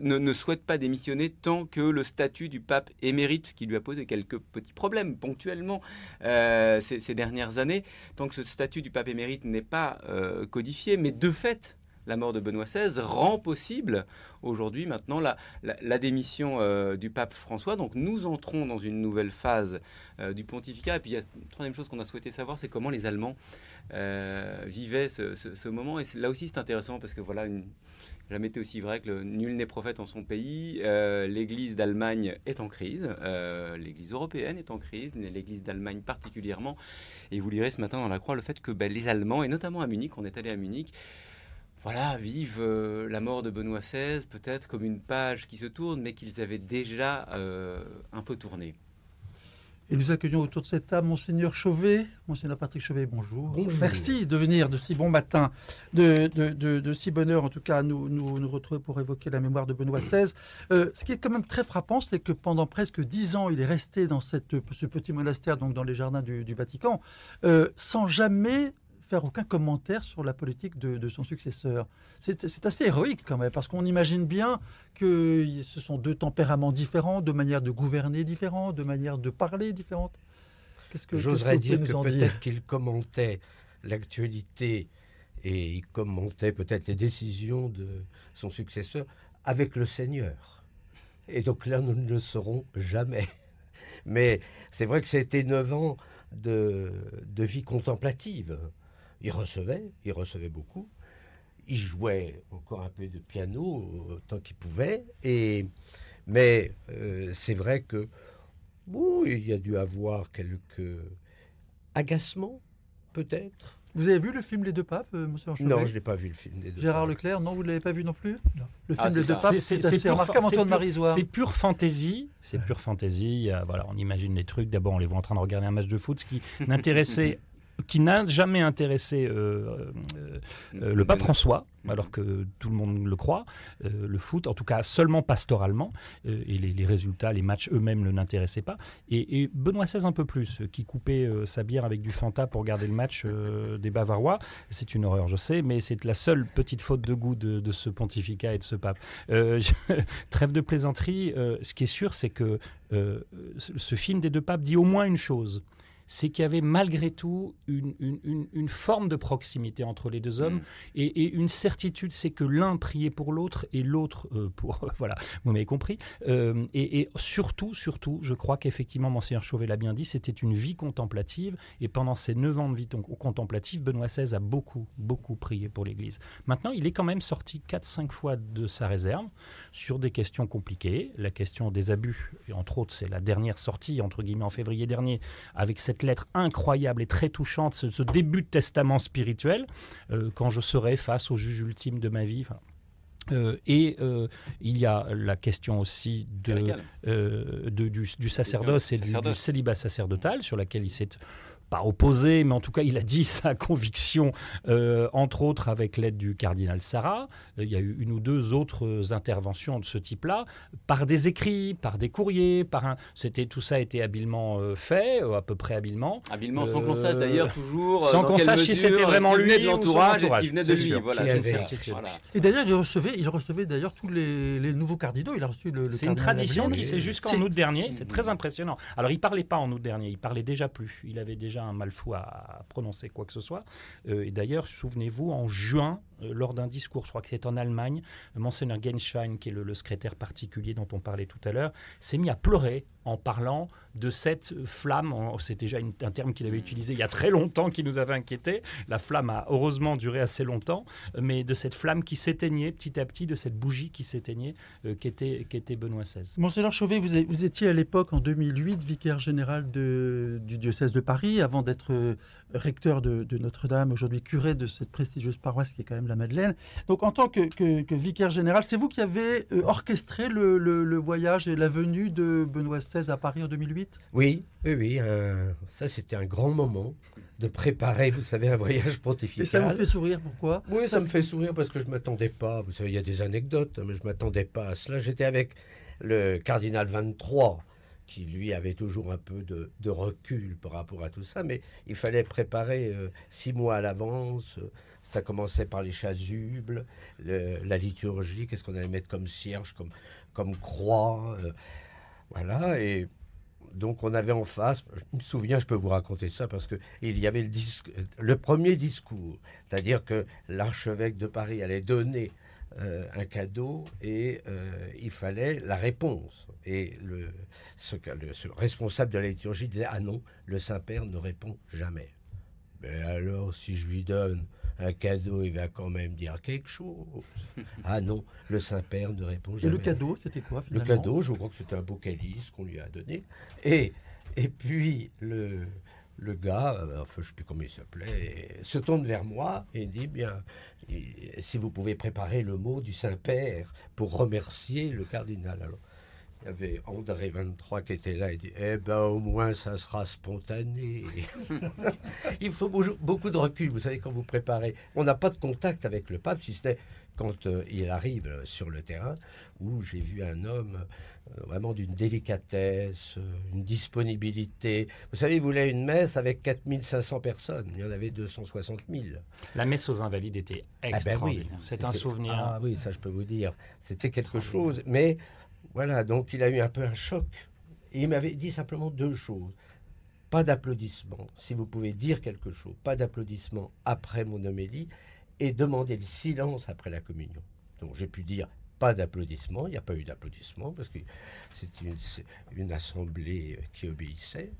ne, souhaite pas démissionner tant que le statut du pape émérite, qui lui a posé quelques petits problèmes ponctuellement euh, ces, dernières années, tant que ce statut du pape émérite n'est pas euh, codifié. Mais de fait, la mort de Benoît XVI rend possible aujourd'hui maintenant la, démission euh, du pape François. Donc nous entrons dans une nouvelle phase euh, du pontificat. Et puis il y a une troisième chose qu'on a souhaité savoir, c'est comment les Allemands euh, vivaient ce, moment. Et là aussi c'est intéressant parce que voilà, jamais été aussi vrai que nul n'est prophète en son pays. L'Église d'Allemagne est en crise, l'Église européenne est en crise, l'Église d'Allemagne particulièrement. Et vous lirez ce matin dans la Croix le fait que ben, les Allemands, et notamment à Munich, on est allé à Munich, voilà, vivent euh, la mort de Benoît XVI peut-être comme une page qui se tourne, mais qu'ils avaient déjà euh, un peu tourné. Et nous accueillons autour de cette table Monseigneur Chauvet. Monseigneur Patrick Chauvet, bonjour. Merci de venir de si bon matin, de, de, si bonne heure en tout cas, nous, nous, nous retrouver pour évoquer la mémoire de Benoît XVI. Euh, ce qui est quand même très frappant, c'est que pendant presque dix ans, il est resté dans cette, ce petit monastère, donc dans les jardins du, Vatican, sans jamais faire aucun commentaire sur la politique de, son successeur. C'est assez héroïque quand même, parce qu'on imagine bien que ce sont deux tempéraments différents, deux manières de gouverner différentes, deux manières de parler différentes. Qu'est-ce que J'oserais dire que peut-être qu'il commentait l'actualité et il commentait peut-être les décisions de son successeur avec le Seigneur. Et donc là, nous ne le saurons jamais. Mais c'est vrai que c'était neuf ans de, de vie contemplative. Il recevait, il recevait beaucoup. Il jouait encore un peu de piano euh, tant qu'il pouvait. Et, mais euh, c'est vrai que bon, il y a dû avoir quelques agacements, peut-être. Vous avez vu le film Les Deux Papes, euh, monsieur Non, je n'ai pas vu le film Les Deux Gérard Leclerc, non, vous ne l'avez pas vu non plus? Non. Le film ah, Les Deux Papes, c'est remarquable, Antoine Marisoire. C'est pure fantaisie, c'est pure fantaisie. Voilà, on imagine les trucs. D'abord, on les voit en train de regarder un match de foot, ce qui n'intéressait qui n'a jamais intéressé euh, euh, euh, le pape François, alors que tout le monde le croit, le foot, en tout cas seulement pastoralement, et les, résultats, les matchs eux-mêmes ne n'intéressaient pas. Et, Benoît XVI un peu plus, qui coupait sa bière avec du Fanta pour regarder le match des Bavarois. C'est une horreur, je sais, mais c'est la seule petite faute de goût de, de, ce pontificat et de ce pape. trêve de plaisanterie, ce qui est sûr, c'est que ce film des deux papes dit au moins une chose c'est qu'il y avait malgré tout une, une, forme de proximité entre les deux hommes mm. et, une certitude, c'est que l'un priait pour l'autre et l'autre euh, pour... voilà, vous m'avez compris. Euh, et, surtout, surtout, je crois qu'effectivement, Monseigneur Chauvet l'a bien dit, c'était une vie contemplative et pendant ces neuf ans de vie contemplative, Benoît XVI a beaucoup, beaucoup prié pour l'Église. Maintenant, il est quand même sorti 4-5 fois de sa réserve sur des questions compliquées. La question des abus, et entre autres, c'est la dernière sortie, entre guillemets, en février dernier, avec cette lettre incroyable et très touchante, ce, début de testament spirituel, euh, quand je serai face au juge ultime de ma vie. Euh, et euh, il y a la question aussi de, du, sacerdoce et du, du, célibat sacerdotal, sur laquelle il s'est pas opposé, mais en tout cas, il a dit sa conviction, euh, entre autres avec l'aide du cardinal Sarah. Euh, il y a eu une ou deux autres interventions de ce type-là, par des écrits, par des courriers, par un. C'était tout ça a été habilement euh, fait, à peu près habilement. Habilement, sans qu'on sache d'ailleurs toujours. Sans qu'on sache si c'était vraiment lui de l'entourage, est-ce qu'il venait de lui. Voilà, Et d'ailleurs, il recevait, il recevait d'ailleurs tous les, les, nouveaux cardinaux. Il a reçu le. c'est une tradition qui s'est jusqu'en août dernier. C'est très impressionnant. Alors, il parlait pas en août dernier. Il parlait déjà plus. Il avait déjà un mal fou à, prononcer quoi que ce soit. Euh, et d'ailleurs, souvenez-vous, en juin, lors d'un discours, je crois que c'est en Allemagne, Monseigneur Genschwein, qui est le, secrétaire particulier dont on parlait tout à l'heure, s'est mis à pleurer en parlant de cette flamme. C'est déjà un terme qu'il avait utilisé il y a très longtemps qui nous avait inquiété. La flamme a heureusement duré assez longtemps, mais de cette flamme qui s'éteignait petit à petit, de cette bougie qui s'éteignait, euh, qui, était, qui était Benoît XVI. Monseigneur Chauvet, vous, vous étiez à l'époque, en 2008, vicaire général de, du diocèse de Paris, avant d'être euh, recteur de, Notre-Dame, aujourd'hui curé de cette prestigieuse paroisse qui est quand même la Madeleine. Donc en tant que, vicaire général, c'est vous qui avez euh, orchestré le, voyage et la venue de Benoît XVI à Paris en 2008 Oui, oui, oui. ça, c'était un grand moment de préparer, vous savez, un voyage pontifical. Et ça vous fait sourire, pourquoi? Oui, ça, me fait sourire parce que je ne m'attendais pas. Vous savez, il y a des anecdotes, hein, mais je ne m'attendais pas à cela. J'étais avec le cardinal 23 qui lui avait toujours un peu de, recul par rapport à tout ça, mais il fallait préparer euh, six mois à l'avance. Ça commençait par les chasubles, la liturgie, qu'est-ce qu'on allait mettre comme cierge, comme, comme croix. Euh, voilà, et donc on avait en face, je me souviens, je peux vous raconter ça parce que il y avait le, le premier discours, c'est-à-dire que l'archevêque de Paris allait donner euh, un cadeau et euh, il fallait la réponse. Et le, ce, le responsable de la liturgie disait Ah non, le Saint-Père ne répond jamais. Mais alors, si je lui donne un cadeau, il va quand même dire quelque chose. ah non, le Saint-Père ne répond jamais. Et le cadeau, c'était quoi finalement Le cadeau, je crois que c'était un beau calice qu'on lui a donné. Et, et puis, le, le gars, euh, enfin, je ne sais plus comment il s'appelait, se tourne vers moi et dit bien, si vous pouvez préparer le mot du Saint-Père pour remercier le cardinal. Alors, il y avait André 23 qui était là et dit Eh ben au moins ça sera spontané. il faut beaucoup de recul, vous savez, quand vous préparez. On n'a pas de contact avec le pape, si ce n'est quand euh, il arrive sur le terrain, où j'ai vu un homme euh, vraiment d'une délicatesse, euh, une disponibilité. Vous savez, il voulait une messe avec 4500 personnes. Il y en avait 260 000. La messe aux Invalides était ah ben extraordinaire. C'est un souvenir. Ah oui, ça je peux vous dire. C'était quelque chose. Mais voilà, donc il a eu un peu un choc. Et il m'avait dit simplement deux choses. Pas d'applaudissements, si vous pouvez dire quelque chose. Pas d'applaudissements après mon homélie et demander le silence après la communion. Donc j'ai pu dire pas d'applaudissements, il n'y a pas eu d'applaudissements parce que c'est une, assemblée qui obéissait.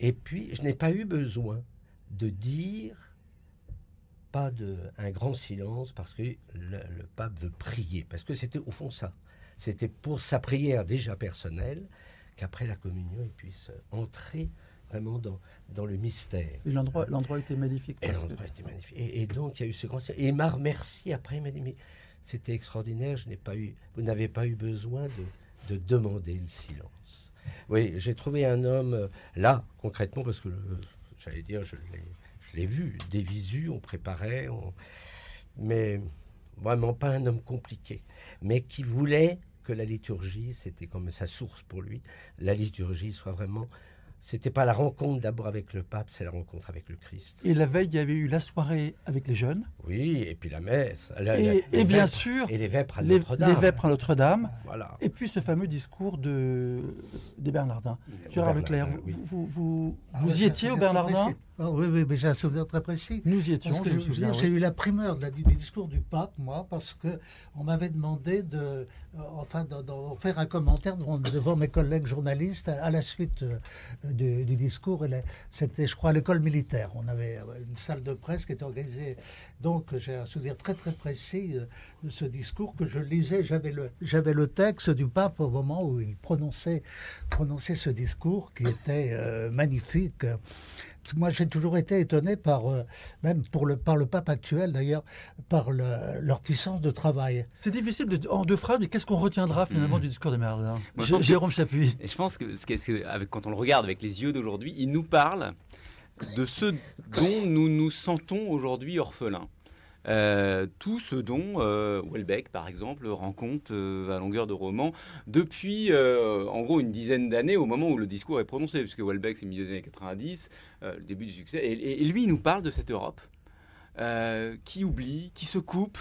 Et puis je n'ai pas eu besoin de dire pas de un grand silence parce que le, pape veut prier parce que c'était au fond ça. C'était pour sa prière déjà personnelle qu'après la communion il puisse entrer vraiment dans, dans le mystère. Et l'endroit, l'endroit était magnifique. Et l'endroit était magnifique. Et, donc, il y a eu ce grand... Et il m'a remercié après, il m'a dit, mais c'était extraordinaire, je n'ai pas eu, vous n'avez pas eu besoin de, de demander le silence. Oui, j'ai trouvé un homme, euh, là, concrètement, parce que j'allais dire, je l'ai, je l'ai vu, des visus, on préparait, mais vraiment pas un homme compliqué, mais qui voulait que la liturgie, c'était comme sa source pour lui, la liturgie soit vraiment c'était pas la rencontre d'abord avec le pape, c'est la rencontre avec le Christ. Et la veille, il y avait eu la soirée avec les jeunes. Oui, et puis la messe. et, bien sûr, et les vêpres à Notre-Dame. Les vêpres à Notre-Dame. Voilà. Et puis ce fameux discours de, des Bernardins. Gérard Leclerc, vous, vous, vous, ah, y étiez au Bernardin ah oui, oui, mais j'ai un souvenir très précis. Nous y étions. J'ai eu la primeur du discours du pape, moi, parce que on m'avait demandé de, euh, enfin, de, faire un commentaire devant, mes collègues journalistes à, la suite euh, du, discours. C'était, je crois, à l'école militaire. On avait euh, une salle de presse qui était organisée. Donc, j'ai un souvenir très, très précis de ce discours que je lisais. J'avais le, j'avais le texte du pape au moment où il prononçait, prononçait ce discours qui était magnifique moi j'ai toujours été étonné par, euh, même pour le, par le pape actuel d'ailleurs, par leur puissance de travail. C'est difficile de, en deux phrases, mais qu'est-ce qu'on retiendra finalement mm. du discours de Merlin Jérôme Chapuis. Je pense que, ce avec, quand on le regarde avec les yeux d'aujourd'hui, il nous parle de ce dont nous nous sentons aujourd'hui orphelins. Euh, tout ce dont euh, Welbeck, par exemple, rend compte euh, à longueur de roman depuis, en gros, une dizaine d'années au moment où le discours est prononcé, puisque Welbeck, c'est milieu des années 90, le début du succès. Et, lui, il nous parle de cette Europe qui oublie, qui se coupe.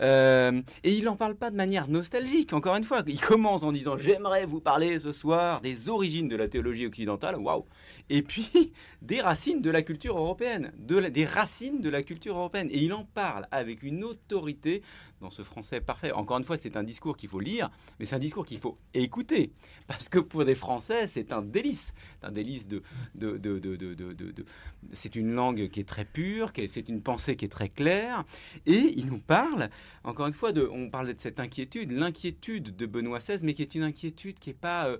et il n'en parle pas de manière nostalgique, encore une fois. Il commence en disant J'aimerais vous parler ce soir des origines de la théologie occidentale. Waouh et puis des racines de la culture européenne, des racines de la culture européenne. Et il en parle avec une autorité dans ce français parfait. Encore une fois, c'est un discours qu'il faut lire, mais c'est un discours qu'il faut écouter. Parce que pour des Français, c'est un délice. C'est un délice de... de, de, de, de c'est une langue qui est très pure, c'est une pensée qui est très claire. Et il nous parle, encore une fois, de, on parle de cette inquiétude, l'inquiétude de Benoît XVI, mais qui est une inquiétude qui n'est pas... Euh,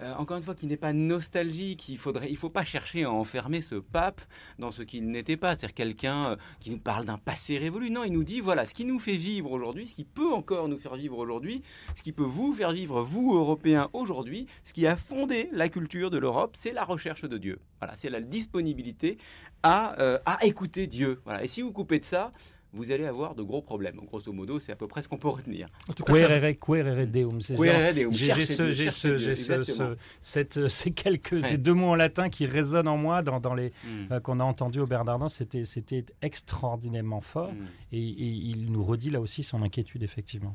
euh, encore une fois, qui n'est pas nostalgique. Il faudrait, il faut pas chercher à enfermer ce pape dans ce qu'il n'était pas, c'est-à-dire quelqu'un euh, qui nous parle d'un passé révolu. Non, il nous dit voilà ce qui nous fait vivre aujourd'hui, ce qui peut encore nous faire vivre aujourd'hui, ce qui peut vous faire vivre vous Européens aujourd'hui, ce qui a fondé la culture de l'Europe, c'est la recherche de Dieu. Voilà, c'est la disponibilité à, euh, à écouter Dieu. Voilà. Et si vous coupez de ça, vous allez avoir de gros problèmes. Grosso modo, c'est à peu près ce qu'on peut retenir. Querere deum. J'ai ces quelques ces deux mots en latin qui résonnent en moi dans, dans les hmm. qu'on a entendu au Bernardin. C'était c'était extraordinairement fort hmm. et, il nous redit là aussi son inquiétude effectivement.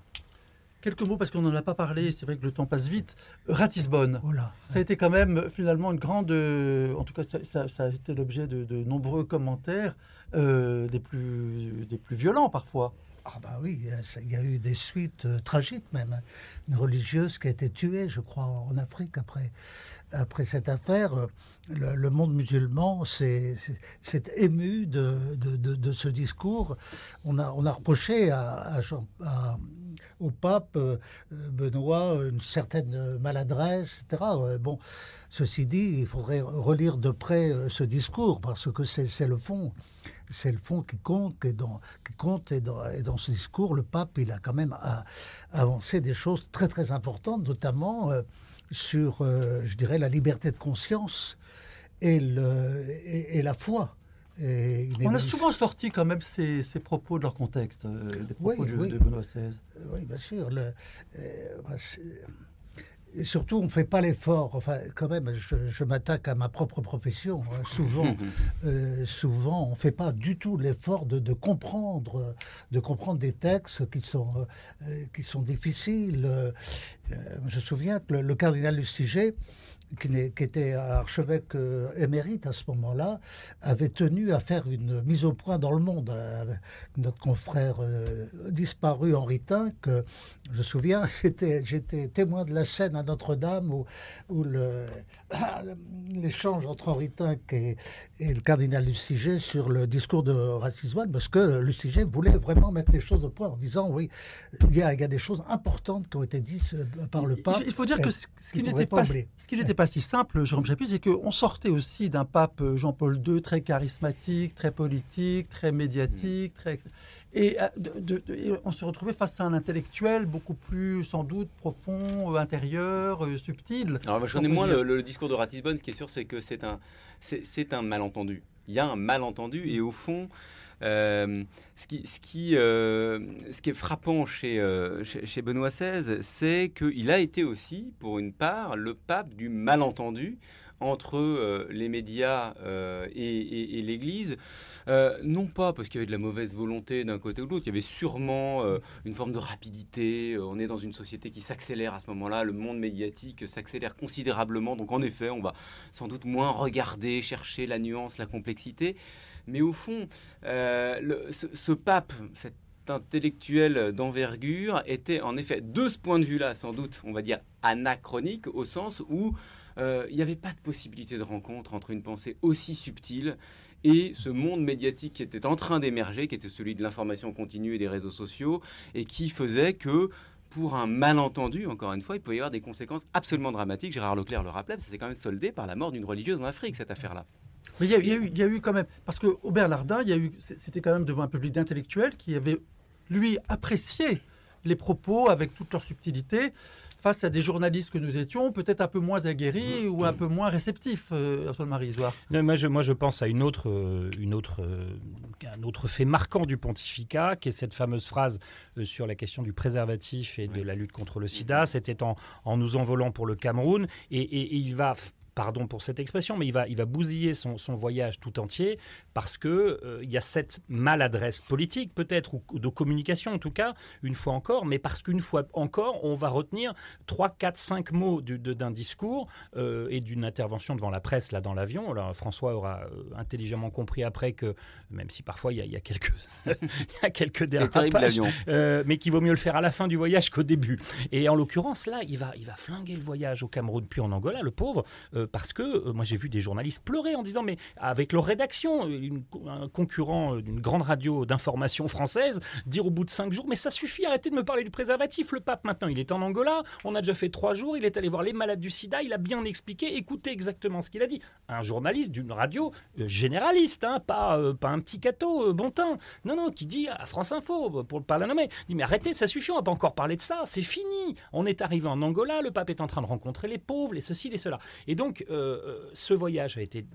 Quelques mots parce qu'on n'en a pas parlé, c'est vrai que le temps passe vite. Ratisbonne, oh ça a été quand même finalement une grande... En tout cas, ça, a été l'objet de, nombreux commentaires, euh, des, plus, des plus violents parfois. Ah bah oui, il y a eu des suites euh, tragiques même. Une religieuse qui a été tuée, je crois, en Afrique après, après cette affaire. Le, monde musulman s'est ému de, de, ce discours. On a, on a reproché à, au pape euh, Benoît une certaine maladresse, etc. Bon, ceci dit, il faudrait relire de près ce discours parce que c'est le fond c'est le fond qui compte. Et dans, qui compte et dans, ce discours, le pape, il a quand même avancé des choses très très importantes, notamment euh, sur, euh, je dirais, la liberté de conscience et, le, et, la foi. On a souvent sorti quand même ces, propos de leur contexte, euh, les propos de, Benoît XVI. Oui, bien sûr. Le, et surtout, on ne fait pas l'effort. Enfin, quand même, je, m'attaque à ma propre profession. Hein. Souvent, euh, souvent, on ne fait pas du tout l'effort de, comprendre, de comprendre des textes qui sont, euh, qui sont difficiles. Euh, je me souviens que le, le cardinal Lustiger qui, était archevêque euh, émérite à ce moment-là, avait tenu à faire une mise au point dans le monde. Euh, notre confrère euh, disparu Henri Tinck, je me souviens, j'étais témoin de la scène à Notre-Dame où, où l'échange entre Henri Tinck et, le cardinal Luciger sur le discours de Ratisbonne, parce que Luciger voulait vraiment mettre les choses au point en disant oui, il y a, des choses importantes qui ont été dites par le pape. Il faut dire que ce, qui n'était pas, ce qui n'était pas si simple, Jérôme Chapuis, c'est qu'on sortait aussi d'un pape euh, Jean-Paul II très charismatique, très politique, très médiatique, très... Et, euh, on se retrouvait face à un intellectuel beaucoup plus, sans doute, profond, euh, intérieur, subtil. Alors, je connais moins le, discours de Ratisbonne. Ce qui est sûr, c'est que c'est un, c'est, un malentendu. Il y a un malentendu, et au fond, ce, qui, ce, qui, est frappant chez, chez, Benoît XVI, c'est qu'il a été aussi, pour une part, le pape du malentendu entre les médias et, l'Église. non pas parce qu'il y avait de la mauvaise volonté d'un côté ou de l'autre, il y avait sûrement une forme de rapidité. on est dans une société qui s'accélère à ce moment-là, le monde médiatique s'accélère considérablement, donc en effet, on va sans doute moins regarder, chercher la nuance, la complexité. Mais au fond, euh, ce, pape, cet intellectuel d'envergure, était en effet, de ce point de vue-là, sans doute, on va dire, anachronique, au sens où euh, il n'y avait pas de possibilité de rencontre entre une pensée aussi subtile et ce monde médiatique qui était en train d'émerger, qui était celui de l'information continue et des réseaux sociaux, et qui faisait que pour un malentendu, encore une fois, il pouvait y avoir des conséquences absolument dramatiques. Gérard Leclerc le rappelait, ça s'est quand même soldé par la mort d'une religieuse en Afrique, cette affaire-là. Mais il y, a eu quand même, parce qu'au Bernardin, c'était quand même devant un public d'intellectuels qui avait, lui, apprécié les propos avec toute leur subtilité face à des journalistes que nous étions, peut-être un peu moins aguerris ou un peu moins réceptifs, euh, Marie moi je, moi, je pense à une autre, euh, une autre, euh, un autre fait marquant du pontificat, qui est cette fameuse phrase euh, sur la question du préservatif et de la lutte contre le sida. C'était en, en nous envolant pour le Cameroun. et, et il va pardon pour cette expression, mais il va, il va bousiller son, voyage tout entier parce que euh, il y a cette maladresse politique peut-être ou de communication en tout cas une fois encore, mais parce qu'une fois encore on va retenir 3, 4, 5 mots d'un discours euh, et d'une intervention devant la presse là dans l'avion. Alors François aura euh, intelligemment compris après que même si parfois il y a, quelques il y a quelques dérapages, mais qu'il vaut mieux le faire à la fin du voyage qu'au début. Et en l'occurrence là, il va il va flinguer le voyage au Cameroun puis en Angola, le pauvre parce que euh, moi j'ai vu des journalistes pleurer en disant mais avec leur rédaction, un concurrent euh, d'une grande radio d'information française, dire au bout de cinq jours mais ça suffit, arrêtez de me parler du préservatif. Le pape maintenant il est en Angola, on a déjà fait trois jours, il est allé voir les malades du sida, il a bien expliqué, écoutez exactement ce qu'il a dit. Un journaliste d'une radio euh, généraliste, hein, pas, pas un petit cateau bon teint, non non, qui dit à France Info pour ne pas la nommer, dit mais arrêtez, ça suffit, on va pas encore parler de ça, c'est fini. On est arrivé en Angola, le pape est en train de rencontrer les pauvres, les ceci, les cela. Et donc euh, euh, ce voyage a été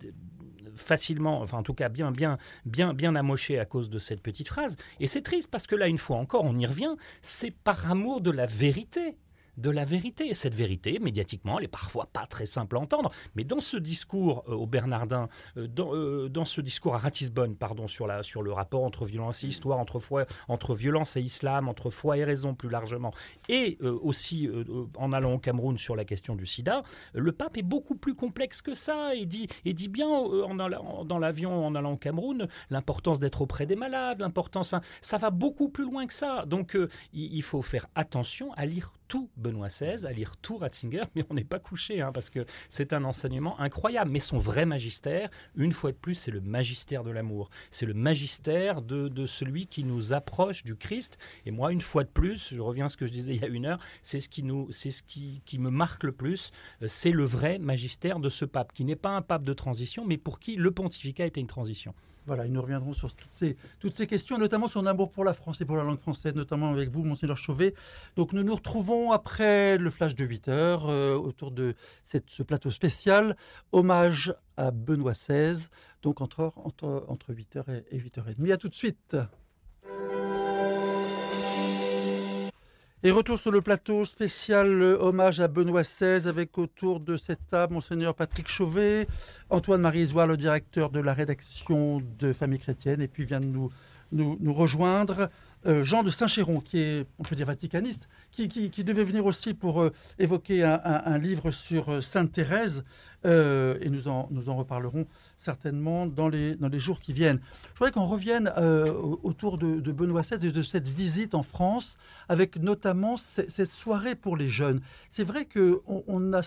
facilement, enfin en tout cas bien, bien, bien, bien amoché à cause de cette petite phrase. Et c'est triste parce que là, une fois encore, on y revient, c'est par amour de la vérité de la vérité. Et cette vérité, médiatiquement, elle est parfois pas très simple à entendre, mais dans ce discours euh, au Bernardin, euh, euh, dans, ce discours à Ratisbonne, pardon, sur, la, sur le rapport entre violence et histoire, entre, foi, entre violence et islam, entre foi et raison plus largement, et aussi en allant au Cameroun sur la question du sida, le pape est beaucoup plus complexe que ça et dit, et dit bien en, dans l'avion en allant au Cameroun l'importance d'être auprès des malades, l'importance, enfin, ça va beaucoup plus loin que ça. Donc il faut faire attention à lire tout Benoît XVI, à lire tout Ratzinger, mais on n'est pas couché, hein, parce que c'est un enseignement incroyable. Mais son vrai magistère, une fois de plus, c'est le magistère de l'amour. C'est le magistère de, celui qui nous approche du Christ. Et moi, une fois de plus, je reviens à ce que je disais il y a une heure, c'est ce qui, nous, c'est ce qui, qui me marque le plus. Euh, c'est le vrai magistère de ce pape, qui n'est pas un pape de transition, mais pour qui le pontificat était une transition. Voilà, ils nous reviendront sur toutes ces, toutes ces questions, notamment son amour pour la France et pour la langue française, notamment avec vous, Monseigneur Chauvet. Donc nous nous retrouvons après le flash de 8 heures euh, autour de cette, ce plateau spécial, hommage à Benoît XVI, donc entre, entre, entre 8h et 8h30. À tout de suite. Et retour sur le plateau spécial euh, hommage à Benoît XVI avec autour de cette table Monseigneur Patrick Chauvet, Antoine-Marie Isoire, le directeur de la rédaction de Famille Chrétienne, et puis vient de nous, nous, rejoindre euh, Jean de Saint-Chéron, qui est, on peut dire, vaticaniste, qui, devait venir aussi pour euh, évoquer un, livre sur Sainte Thérèse, et nous en, nous en reparlerons certainement dans les, dans les jours qui viennent. Je voudrais qu'on revienne euh, autour de, Benoît XVI et de cette visite en France, avec notamment cette soirée pour les jeunes. C'est vrai qu'on on a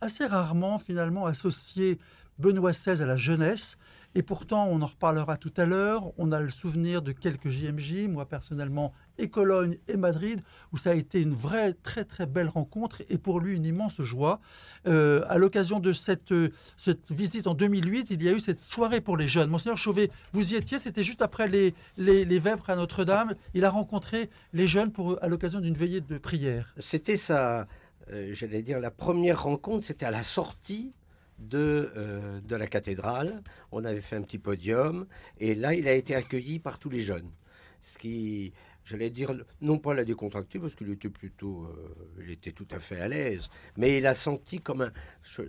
assez rarement finalement associé Benoît XVI à la jeunesse. Et pourtant, on en reparlera tout à l'heure. On a le souvenir de quelques JMJ, moi personnellement, et Cologne et Madrid, où ça a été une vraie, très très belle rencontre et pour lui une immense joie. Euh, à l'occasion de cette, cette visite en 2008, il y a eu cette soirée pour les jeunes. Monseigneur Chauvet, vous y étiez, c'était juste après les, les, les Vêpres à Notre-Dame. Il a rencontré les jeunes pour, à l'occasion d'une veillée de prière. C'était ça, euh, j'allais dire, la première rencontre, c'était à la sortie de, euh, de la cathédrale. On avait fait un petit podium et là, il a été accueilli par tous les jeunes. Ce qui, j'allais dire, non pas la décontracté parce qu'il était plutôt, euh, il était tout à fait à l'aise, mais il a senti comme un,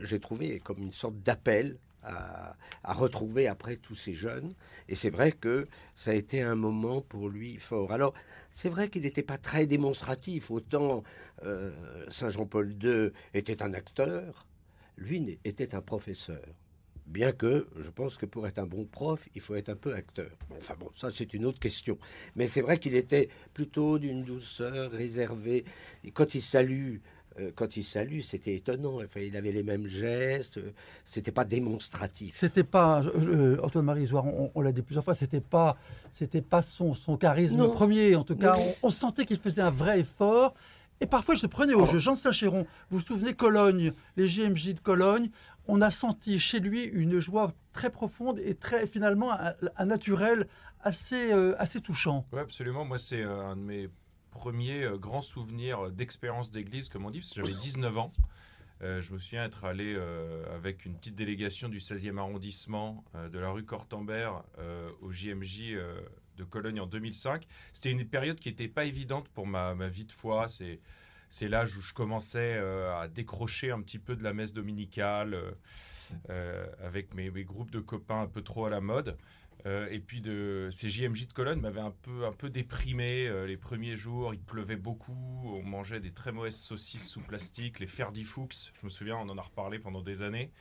j'ai trouvé comme une sorte d'appel à, à, retrouver après tous ces jeunes. Et c'est vrai que ça a été un moment pour lui fort. Alors, c'est vrai qu'il n'était pas très démonstratif. Autant euh, Saint Jean-Paul II était un acteur, lui était un professeur. Bien que je pense que pour être un bon prof, il faut être un peu acteur. enfin bon, ça c'est une autre question. Mais c'est vrai qu'il était plutôt d'une douceur réservée. Et quand il salue, euh, quand il salue, c'était étonnant. Enfin, il avait les mêmes gestes. C'était pas démonstratif. C'était pas euh, Antoine Marie on, l'a dit plusieurs fois. C'était pas, c'était pas son, son charisme premier. En tout cas, on sentait qu'il faisait un vrai effort. Et parfois, je prenais au jeu. Jean Saint-Chéron, vous vous souvenez, Cologne, les GMJ de Cologne, on a senti chez lui une joie très profonde et très finalement un, naturel assez, euh, assez touchant. Oui, absolument. Moi, c'est euh, un de mes premiers euh, grands souvenirs d'expérience d'église, comme on dit, parce que j'avais 19 ans. je me souviens être allé avec une petite délégation du 16e arrondissement de la rue Cortambert au JMJ de Cologne en 2005. C'était une période qui n'était pas évidente pour ma, vie de foi. C'est, c'est l'âge où je commençais euh, à décrocher un petit peu de la messe dominicale euh, euh, avec mes, groupes de copains un peu trop à la mode. et puis de, ces JMJ de Cologne m'avaient un peu, un peu déprimé les premiers jours. Il pleuvait beaucoup, on mangeait des très mauvaises saucisses sous plastique, les Ferdifux. Je me souviens, on en a reparlé pendant des années.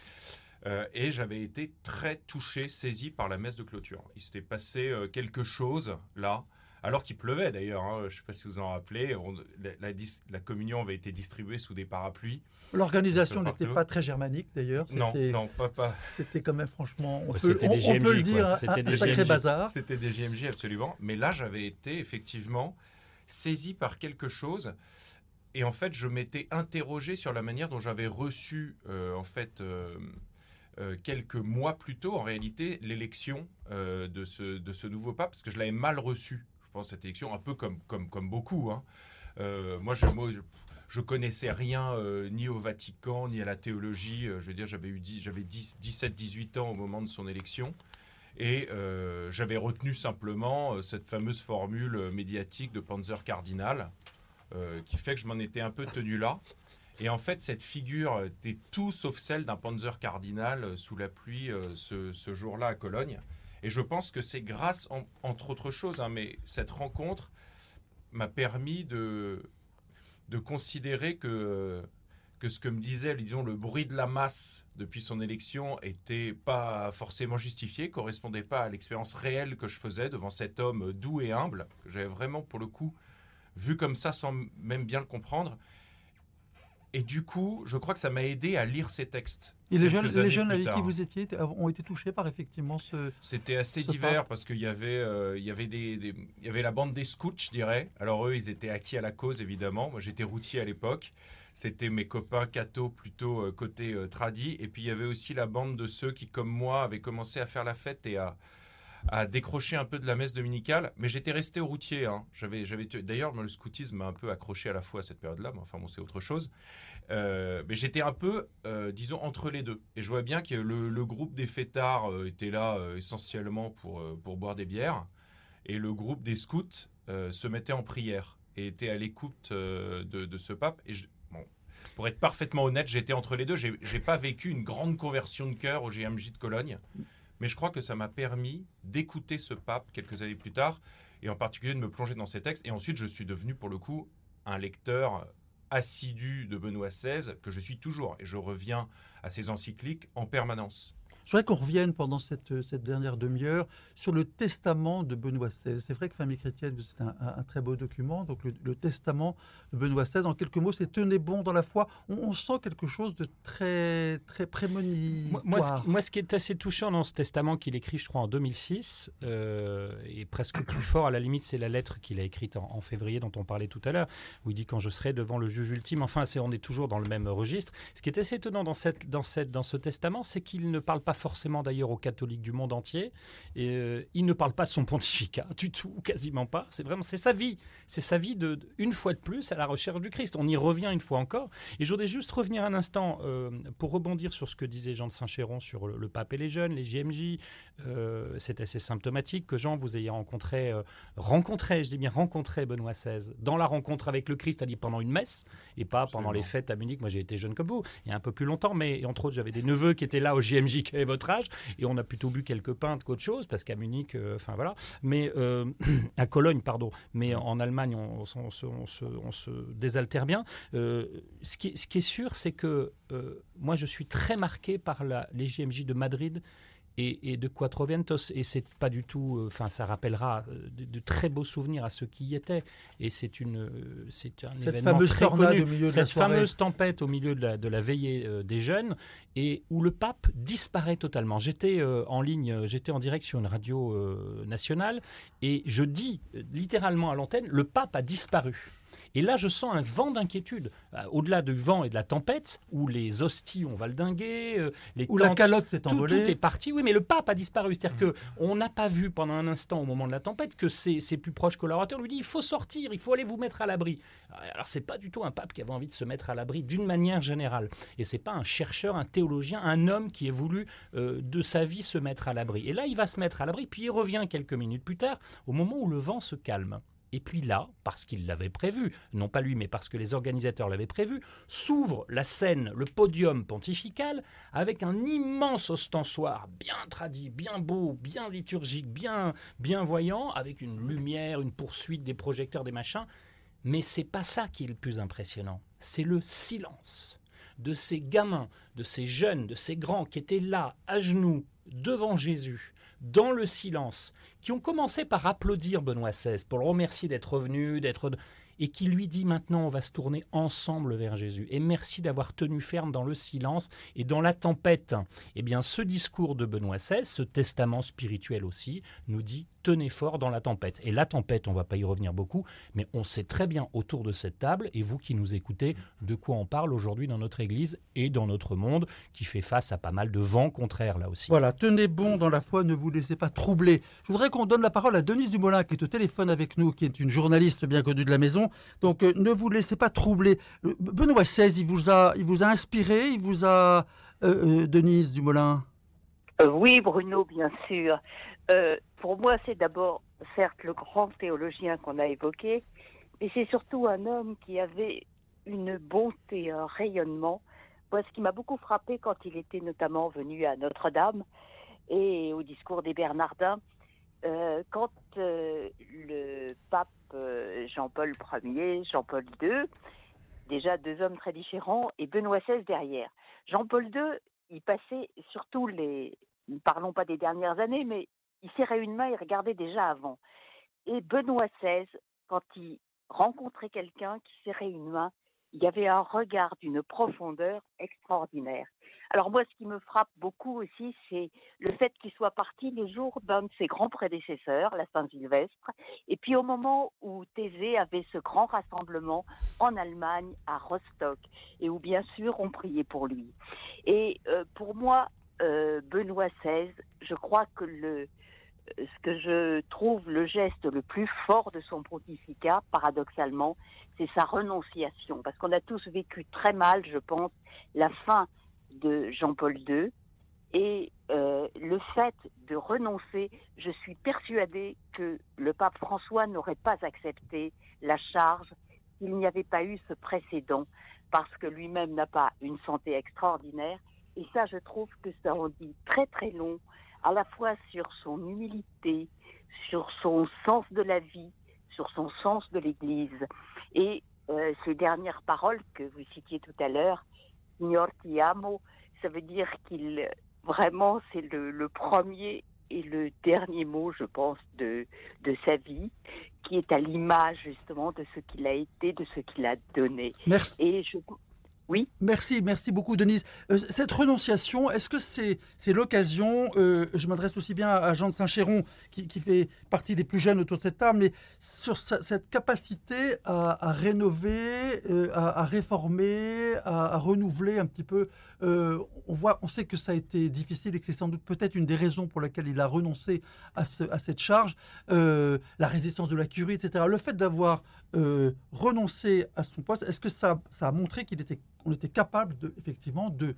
Euh, et j'avais été très touché, saisi par la messe de clôture. Il s'était passé euh, quelque chose là, alors qu'il pleuvait d'ailleurs. Hein, je ne sais pas si vous en rappelez. la, communion avait été distribuée sous des parapluies. L'organisation n'était pas très germanique d'ailleurs. Non, non, pas, pas. C'était quand même franchement, on, peut, le dire, un, sacré bazar. C'était des GMJ absolument. Mais là, j'avais été effectivement saisi par quelque chose. Et en fait, je m'étais interrogé sur la manière dont j'avais reçu, euh, en fait, euh, quelques mois plus tôt, en réalité, l'élection euh, de, ce, de ce nouveau pape, parce que je l'avais mal reçu, je pense, cette élection, un peu comme, comme, comme beaucoup. Hein. Euh, moi, je, moi je connaissais rien ni au Vatican, ni à la théologie. je veux dire, j'avais j'avais 17-18 ans au moment de son élection. Et j'avais retenu simplement cette fameuse formule médiatique de Panzer Cardinal, qui fait que je m'en étais un peu tenu là. Et en fait, cette figure était tout sauf celle d'un Panzer Cardinal sous la pluie ce, ce jour-là à Cologne. Et je pense que c'est grâce, entre autres choses, hein, mais cette rencontre m'a permis de, de considérer que, que ce que me disait, disons, le bruit de la masse depuis son élection était pas forcément justifié, correspondait pas à l'expérience réelle que je faisais devant cet homme doux et humble, que j'avais vraiment, pour le coup, vu comme ça sans même bien le comprendre. Et du coup, je crois que ça m'a aidé à lire ces textes. Et les jeunes, les jeunes avec qui vous étiez ont été touchés par effectivement ce. C'était assez divers parce qu'il y avait, euh, il y avait des, il y avait la bande des scouts, je dirais. Alors eux, ils étaient acquis à la cause évidemment. Moi, j'étais routier à l'époque. C'était mes copains cathos plutôt euh, côté euh, tradi. Et puis il y avait aussi la bande de ceux qui, comme moi, avaient commencé à faire la fête et à à décrocher un peu de la messe dominicale, mais j'étais resté au routier. Hein. J'avais, j'avais, d'ailleurs, le scoutisme m'a un peu accroché à la fois à cette période-là, mais enfin bon, c'est autre chose. Euh, mais j'étais un peu, euh, disons, entre les deux. Et je vois bien que le, groupe des fêtards euh, était là essentiellement pour, pour boire des bières, et le groupe des scouts se mettait en prière et était à l'écoute de, ce pape. Et pour être parfaitement honnête, j'étais entre les deux. J'ai, j'ai pas vécu une grande conversion de cœur au GMJ de Cologne mais je crois que ça m'a permis d'écouter ce pape quelques années plus tard, et en particulier de me plonger dans ses textes. Et ensuite, je suis devenu, pour le coup, un lecteur assidu de Benoît XVI, que je suis toujours, et je reviens à ses encycliques en permanence. Je voudrais qu'on revienne pendant cette, cette dernière demi-heure sur le testament de Benoît XVI. C'est vrai que Famille chrétienne, c'est un, très beau document. Donc le, testament de Benoît XVI, en quelques mots, c'est tenez bon dans la foi. On, sent quelque chose de très, très prémonitoire. Moi, ce, moi, ce qui est assez touchant dans ce testament qu'il écrit, je crois, en 2006, euh, et presque plus fort, à la limite, c'est la lettre qu'il a écrite en, février, dont on parlait tout à l'heure, où il dit quand je serai devant le juge ultime. Enfin, on est toujours dans le même registre. Ce qui est assez étonnant dans, cette, dans, cette, dans ce testament, c'est qu'il ne parle pas forcément d'ailleurs aux catholiques du monde entier. Et, euh, il ne parle pas de son pontificat du tout, quasiment pas. C'est vraiment c'est sa vie, c'est sa vie de, une fois de plus à la recherche du Christ. On y revient une fois encore. Et je voudrais juste revenir un instant euh, pour rebondir sur ce que disait Jean de Saint-Chéron sur le, pape et les jeunes, les JMJ. Euh, c'est assez symptomatique que Jean vous ayez rencontré, rencontré, je dis bien rencontré Benoît XVI dans la rencontre avec le Christ, c'est-à-dire pendant une messe et pas pendant les fêtes à Munich. Moi j'ai été jeune comme vous, il y a un peu plus longtemps, mais entre autres j'avais des neveux qui étaient là au JMJ votre âge, et on a plutôt bu quelques pintes qu'autre chose, parce qu'à Munich, euh, enfin voilà, mais euh, à Cologne, pardon, mais en Allemagne, on, se, désaltère bien. Euh, ce, qui, ce, qui, est sûr, c'est que moi, je suis très marqué par la, les JMJ de Madrid et, de Quattro Vientos. Et c'est pas du tout, euh, enfin, ça rappellera euh, de, très beaux souvenirs à ceux qui y étaient. Et c'est une, euh, c'est un Cette événement fameuse très connu. Au milieu de Cette fameuse tempête au milieu de la, de la veillée des jeunes et où le pape disparaît totalement. J'étais en ligne, j'étais en direct sur une radio nationale et je dis littéralement à l'antenne, le pape a disparu. Et là, je sens un vent d'inquiétude, euh, au-delà du vent et de la tempête, où les hosties ont valdingué, euh, les où la calotte s'est envolée. Tout, est parti, oui, mais le pape a disparu. C'est-à-dire mmh. qu'on n'a pas vu pendant un instant, au moment de la tempête, que ses, ses, plus proches collaborateurs lui disent il faut sortir, il faut aller vous mettre à l'abri. Alors, c'est pas du tout un pape qui avait envie de se mettre à l'abri d'une manière générale. Et c'est pas un chercheur, un théologien, un homme qui ait voulu euh, de sa vie se mettre à l'abri. Et là, il va se mettre à l'abri, puis il revient quelques minutes plus tard, au moment où le vent se calme. Et puis là, parce qu'il l'avait prévu, non pas lui, mais parce que les organisateurs l'avaient prévu, s'ouvre la scène, le podium pontifical, avec un immense ostensoir bien tradit, bien beau, bien liturgique, bien, bien voyant, avec une lumière, une poursuite des projecteurs, des machins. Mais c'est pas ça qui est le plus impressionnant, c'est le silence de ces gamins, de ces jeunes, de ces grands qui étaient là, à genoux, devant Jésus, dans le silence, qui ont commencé par applaudir Benoît XVI pour le remercier d'être revenu, d'être et qui lui dit maintenant on va se tourner ensemble vers Jésus. Et merci d'avoir tenu ferme dans le silence et dans la tempête. Eh bien, ce discours de Benoît XVI, ce testament spirituel aussi, nous dit tenez fort dans la tempête. Et la tempête, on va pas y revenir beaucoup, mais on sait très bien autour de cette table, et vous qui nous écoutez, de quoi on parle aujourd'hui dans notre Église et dans notre monde, qui fait face à pas mal de vents contraires là aussi. Voilà, tenez bon dans la foi, ne vous laissez pas troubler. Je voudrais qu'on donne la parole à Denise Dumoulin, qui est au téléphone avec nous, qui est une journaliste bien connue de la maison, Donc ne vous laissez pas troubler. Benoît XVI, il vous a, il vous a inspiré, il vous a, Denise Dumoulin? Oui, Bruno, bien sûr. pour moi, c'est d'abord, certes, le grand théologien qu'on a évoqué, mais c'est surtout un homme qui avait une bonté, un rayonnement. Moi, ce qui m'a beaucoup frappé quand il était notamment venu à Notre-Dame et au discours des Bernardins, euh, quand euh, le pape euh, Jean-Paul Ier, Jean-Paul II, déjà deux hommes très différents, et Benoît XVI derrière. Jean-Paul II, il passait surtout les, ne parlons pas des dernières années, mais il serrait une main et regardait déjà avant. Et Benoît XVI, quand il rencontrait quelqu'un qui serrait une main, il y avait un regard d'une profondeur extraordinaire. Alors moi, ce qui me frappe beaucoup aussi, c'est le fait qu'il soit parti le jour d'un de ses grands prédécesseurs, la Saint-Sylvestre, et puis au moment où Thésée avait ce grand rassemblement en Allemagne, à Rostock, et où bien sûr on priait pour lui. Et euh, pour moi, euh, Benoît XVI, je crois que le, ce que je trouve le geste le plus fort de son pontificat, paradoxalement, c'est sa renonciation. Parce qu'on a tous vécu très mal, je pense, la fin de Jean-Paul II. Et euh, le fait de renoncer, je suis persuadée que le pape François n'aurait pas accepté la charge s'il n'y avait pas eu ce précédent, parce que lui-même n'a pas une santé extraordinaire. Et ça, je trouve que ça en dit très très long à la fois sur son humilité, sur son sens de la vie, sur son sens de l'Église. Et euh, ces dernières paroles que vous citiez tout à l'heure, Signor ti amo, ça veut dire qu'il vraiment c'est le, premier et le dernier mot, je pense, de, de sa vie, qui est à l'image justement de ce qu'il a été, de ce qu'il a donné. Merci. Et je, oui. Merci, merci beaucoup, Denise. Euh, cette renonciation, est-ce que c'est l'occasion, euh, je m'adresse aussi bien à Jean de Saint-Chéron, qui, fait partie des plus jeunes autour de cette table, mais sur cette capacité à, rénover, euh, à, réformer, à, renouveler un petit peu. on, voit, on sait que ça a été difficile et que c'est sans doute peut-être une des raisons pour lesquelles il a renoncé à cette charge, la résistance de la curie, etc. Le fait d'avoir renoncé à son poste, est-ce que ça, a montré qu'il était capable de, effectivement de,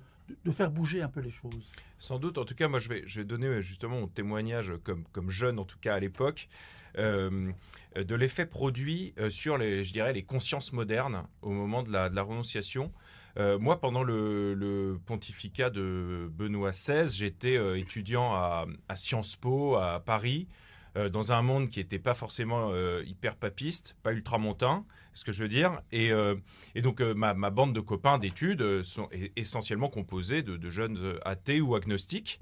faire bouger un peu les choses? Sans doute, en tout cas, moi je vais, donner justement mon témoignage comme, jeune, en tout cas à l'époque, euh, de l'effet produit euh, sur les, je dirais, les consciences modernes au moment de la, renonciation. Euh, moi, pendant le, le, pontificat de Benoît XVI, j'étais étudiant à, à, Sciences Po à Paris. Euh, dans un monde qui n'était pas forcément euh, hyper papiste, pas ultramontain, ce que je veux dire. Et, euh, donc ma, bande de copains d'études sont essentiellement composée de, de, jeunes athées ou agnostiques.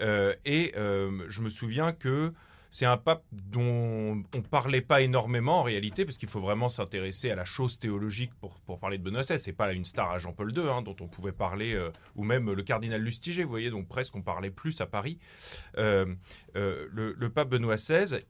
et je me souviens que c'est un pape dont on parlait pas énormément en réalité, parce qu'il faut vraiment s'intéresser à la chose théologique pour, parler de Benoît XVI. C'est pas une star à Jean-Paul II, hein, dont on pouvait parler, euh, ou même le cardinal Lustiger, vous voyez, donc presque on parlait plus à Paris. Euh, euh, le, pape Benoît XVI,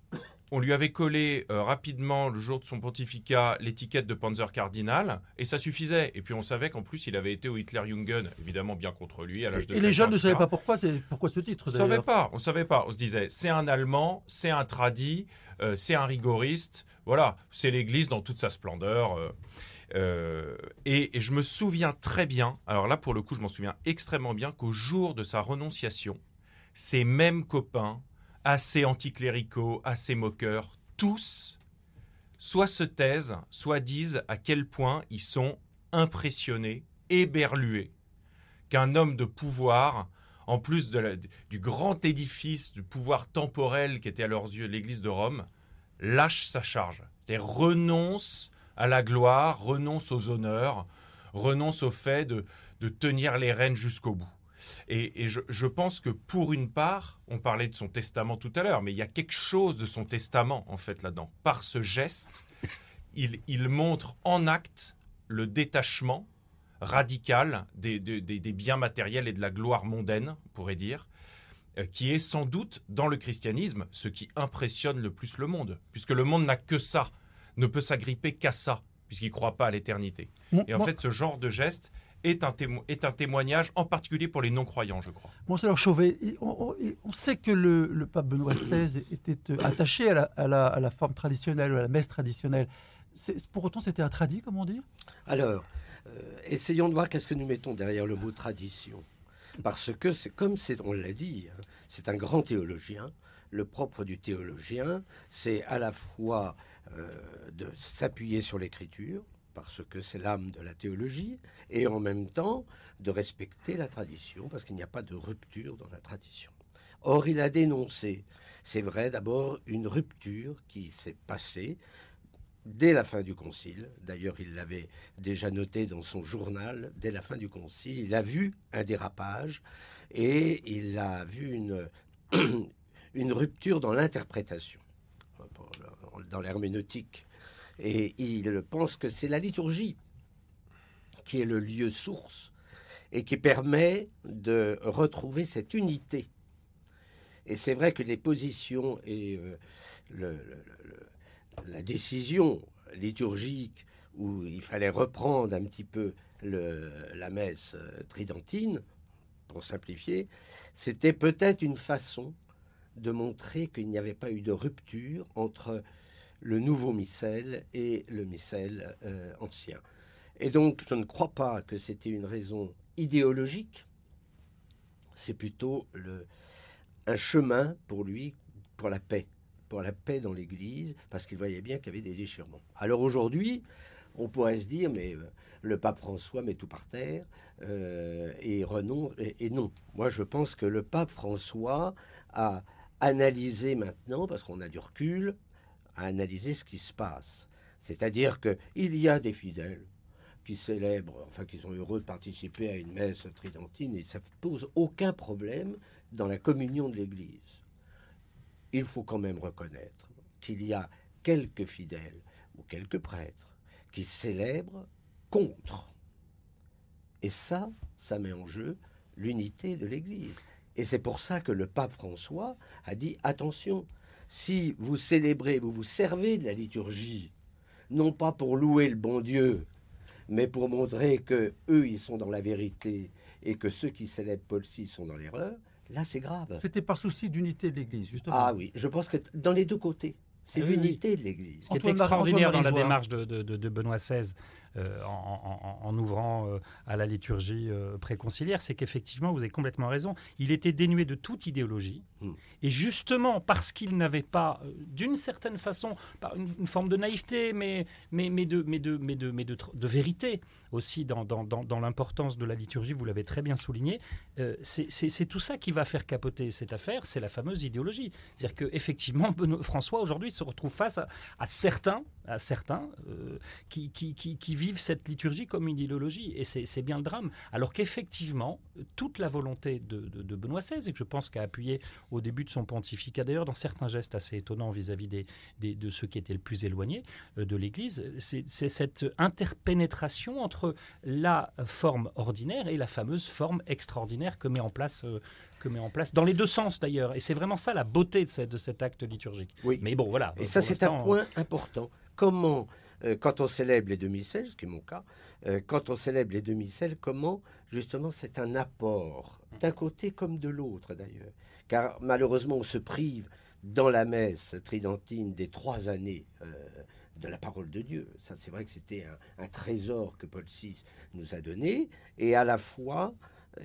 on lui avait collé euh, rapidement, le jour de son pontificat, l'étiquette de Panzer Cardinal, et ça suffisait. Et puis on savait qu'en plus, il avait été au Hitler-Jungen, évidemment bien contre lui, à l'âge de Et les jeunes ne savaient pas pourquoi, pourquoi ce titre, On ne savait pas, on savait pas. On se disait, c'est un Allemand, c'est un tradit, euh, c'est un rigoriste, voilà, c'est l'Église dans toute sa splendeur. Euh, et, et je me souviens très bien, alors là pour le coup je m'en souviens extrêmement bien, qu'au jour de sa renonciation, ces mêmes copains assez anticléricaux, assez moqueurs, tous, soit se taisent, soit disent à quel point ils sont impressionnés, éberlués, qu'un homme de pouvoir, en plus du grand édifice du pouvoir temporel qui était à leurs yeux l'Église de Rome, lâche sa charge, et renonce à la gloire, renonce aux honneurs, renonce au fait de tenir les rênes jusqu'au bout. Et, je, pense que pour une part, on parlait de son testament tout à l'heure, mais il y a quelque chose de son testament en fait là-dedans. Par ce geste, il, montre en acte le détachement radical des, biens matériels et de la gloire mondaine, on pourrait dire, euh, qui est sans doute dans le christianisme ce qui impressionne le plus le monde, puisque le monde n'a que ça, ne peut s'agripper qu'à ça, puisqu'il ne croit pas à l'éternité. Et en fait, ce genre de geste est un, est un témoignage, en particulier pour les non-croyants, je crois. Monseigneur Chauvet, on, on, sait que le, pape Benoît XVI était euh, attaché à la, à, la, forme traditionnelle, à la messe traditionnelle. pour autant, c'était un tradit, comme on dit? Alors, essayons de voir qu'est-ce que nous mettons derrière le mot tradition. Parce que c'est comme on l'a dit, hein, c'est un grand théologien. Le propre du théologien, c'est à la fois de s'appuyer sur l'écriture, parce que c'est l'âme de la théologie, et en même temps de respecter la tradition, parce qu'il n'y a pas de rupture dans la tradition. Or, il a dénoncé, c'est vrai d'abord, une rupture qui s'est passée dès la fin du Concile. D'ailleurs, il l'avait déjà noté dans son journal, dès la fin du Concile, il a vu un dérapage et il a vu une, une rupture dans l'interprétation, dans l'herméneutique et il pense que c'est la liturgie qui est le lieu source et qui permet de retrouver cette unité. Et c'est vrai que les positions et euh, la décision liturgique où il fallait reprendre un petit peu la messe euh, tridentine, pour simplifier, c'était peut-être une façon de montrer qu'il n'y avait pas eu de rupture entre le nouveau missel et le missel euh, ancien. Et donc, je ne crois pas que c'était une raison idéologique, c'est plutôt un chemin pour lui, pour la paix, pour la paix dans l'Église, parce qu'il voyait bien qu'il y avait des déchirements. Alors aujourd'hui, on pourrait se dire, mais euh, le pape François met tout par terre, euh, et, renon, et non. Moi, je pense que le pape François a analysé maintenant, parce qu'on a du recul, à analyser ce qui se passe. C'est-à-dire qu'il y a des fidèles qui célèbrent, enfin qui sont heureux de participer à une messe tridentine et ça ne pose aucun problème dans la communion de l'Église. Il faut quand même reconnaître qu'il y a quelques fidèles ou quelques prêtres qui célèbrent contre. Et ça, ça met en jeu l'unité de l'Église. Et c'est pour ça que le pape François a dit attention, si vous célébrez, vous vous servez de la liturgie, non pas pour louer le bon Dieu, mais pour montrer que eux ils sont dans la vérité et que ceux qui célèbrent Paul VI sont dans l'erreur, là c'est grave. C'était par souci d'unité de l'Église, justement. Ah oui, je pense que dans les deux côtés. C'est ah l'unité de l'Église. Ce qui est extraordinaire dans la démarche de, Benoît XVI, euh, en, ouvrant euh, à la liturgie euh, préconciliaire, c'est qu'effectivement, vous avez complètement raison, il était dénué de toute idéologie. Hmm. Et justement, parce qu'il n'avait pas, d'une certaine façon, une, forme de naïveté, mais, mais, mais, de, mais, de, mais, de, mais de, de vérité aussi dans, dans, dans, l'importance de la liturgie, vous l'avez très bien souligné, c'est tout ça qui va faire capoter cette affaire, c'est la fameuse idéologie. C'est-à-dire qu'effectivement, François aujourd'hui se retrouve face à, à certains, à certains qui, qui, vivent cette liturgie comme une idéologie. Et c'est bien le drame. Alors qu'effectivement, toute la volonté de, Benoît XVI, et que je pense qu'a appuyé au début de son pontificat, d'ailleurs dans certains gestes assez étonnants vis-à-vis de ceux qui étaient le plus éloignés euh, de l'Église, c'est cette interpénétration entre la forme ordinaire et la fameuse forme extraordinaire que met en place euh, que met en place, dans les deux sens d'ailleurs. Et c'est vraiment ça la beauté de, de cet acte liturgique. Oui. Mais bon, voilà. Et ça, c'est un point important. Comment euh, quand on célèbre les demi-sels, ce qui est mon cas, euh, quand on célèbre les demi-sels, comment justement c'est un apport, d'un côté comme de l'autre d'ailleurs. Car malheureusement on se prive dans la messe tridentine des trois années euh, de la parole de Dieu. Ça c'est vrai que c'était un, trésor que Paul VI nous a donné, et à la fois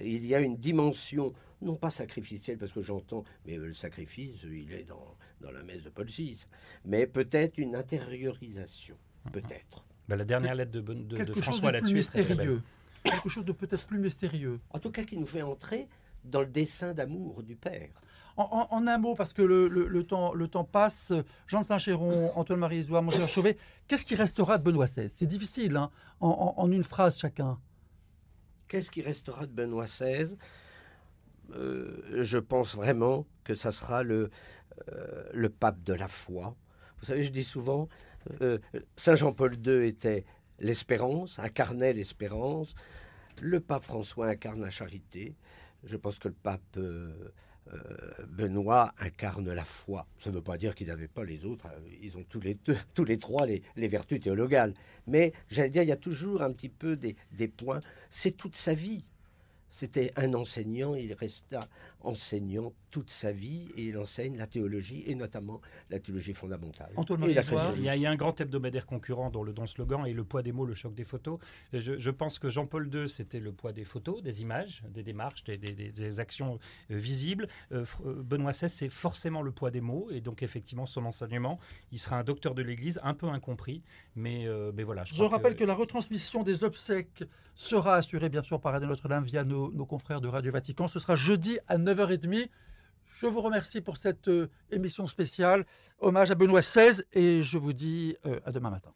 il y a une dimension, non pas sacrificielle, parce que j'entends, mais le sacrifice, il est dans, dans la messe de Paul VI, mais peut-être une intériorisation peut-être. Bah, la dernière lettre de, de, François là-dessus mystérieux. Quelque chose de peut-être plus mystérieux. En tout cas, qui nous fait entrer dans le dessein d'amour du Père. En, un mot, parce que le, temps, le temps passe, Jean de Saint-Chéron, Antoine-Marie Isoire, Monsieur Chauvet, qu'est-ce qui restera de Benoît XVI C'est difficile, hein, en, une phrase chacun. Qu'est-ce qui restera de Benoît XVI Je pense vraiment que ça sera le, euh, le pape de la foi. Vous savez, je dis souvent, euh, Saint Jean-Paul II était l'espérance, incarnait l'espérance. Le pape François incarne la charité. Je pense que le pape euh, euh, Benoît incarne la foi. Ça ne veut pas dire qu'il n'avait pas les autres. Ils ont tous les, deux, tous les trois les, vertus théologales. Mais j'allais dire, il y a toujours un petit peu des points. C'est toute sa vie. C'était un enseignant, il resta enseignant toute sa vie et il enseigne la théologie et notamment la théologie fondamentale. Et la il, y a, il, y a, un grand hebdomadaire concurrent dont le don slogan est le poids des mots, le choc des photos. Je, je pense que Jean-Paul II, c'était le poids des photos, des images, des démarches, des, des, des actions euh, visibles. Euh, euh, Benoît XVI, c'est forcément le poids des mots et donc effectivement son enseignement, il sera un docteur de l'Église, un peu incompris, mais, mais voilà. Je, rappelle que... la retransmission des obsèques sera assurée bien sûr par Radio Notre-Dame via nos, nos confrères de Radio Vatican. Ce sera jeudi à 9h30. Je vous remercie pour cette émission spéciale, hommage à Benoît XVI, et je vous dis à demain matin.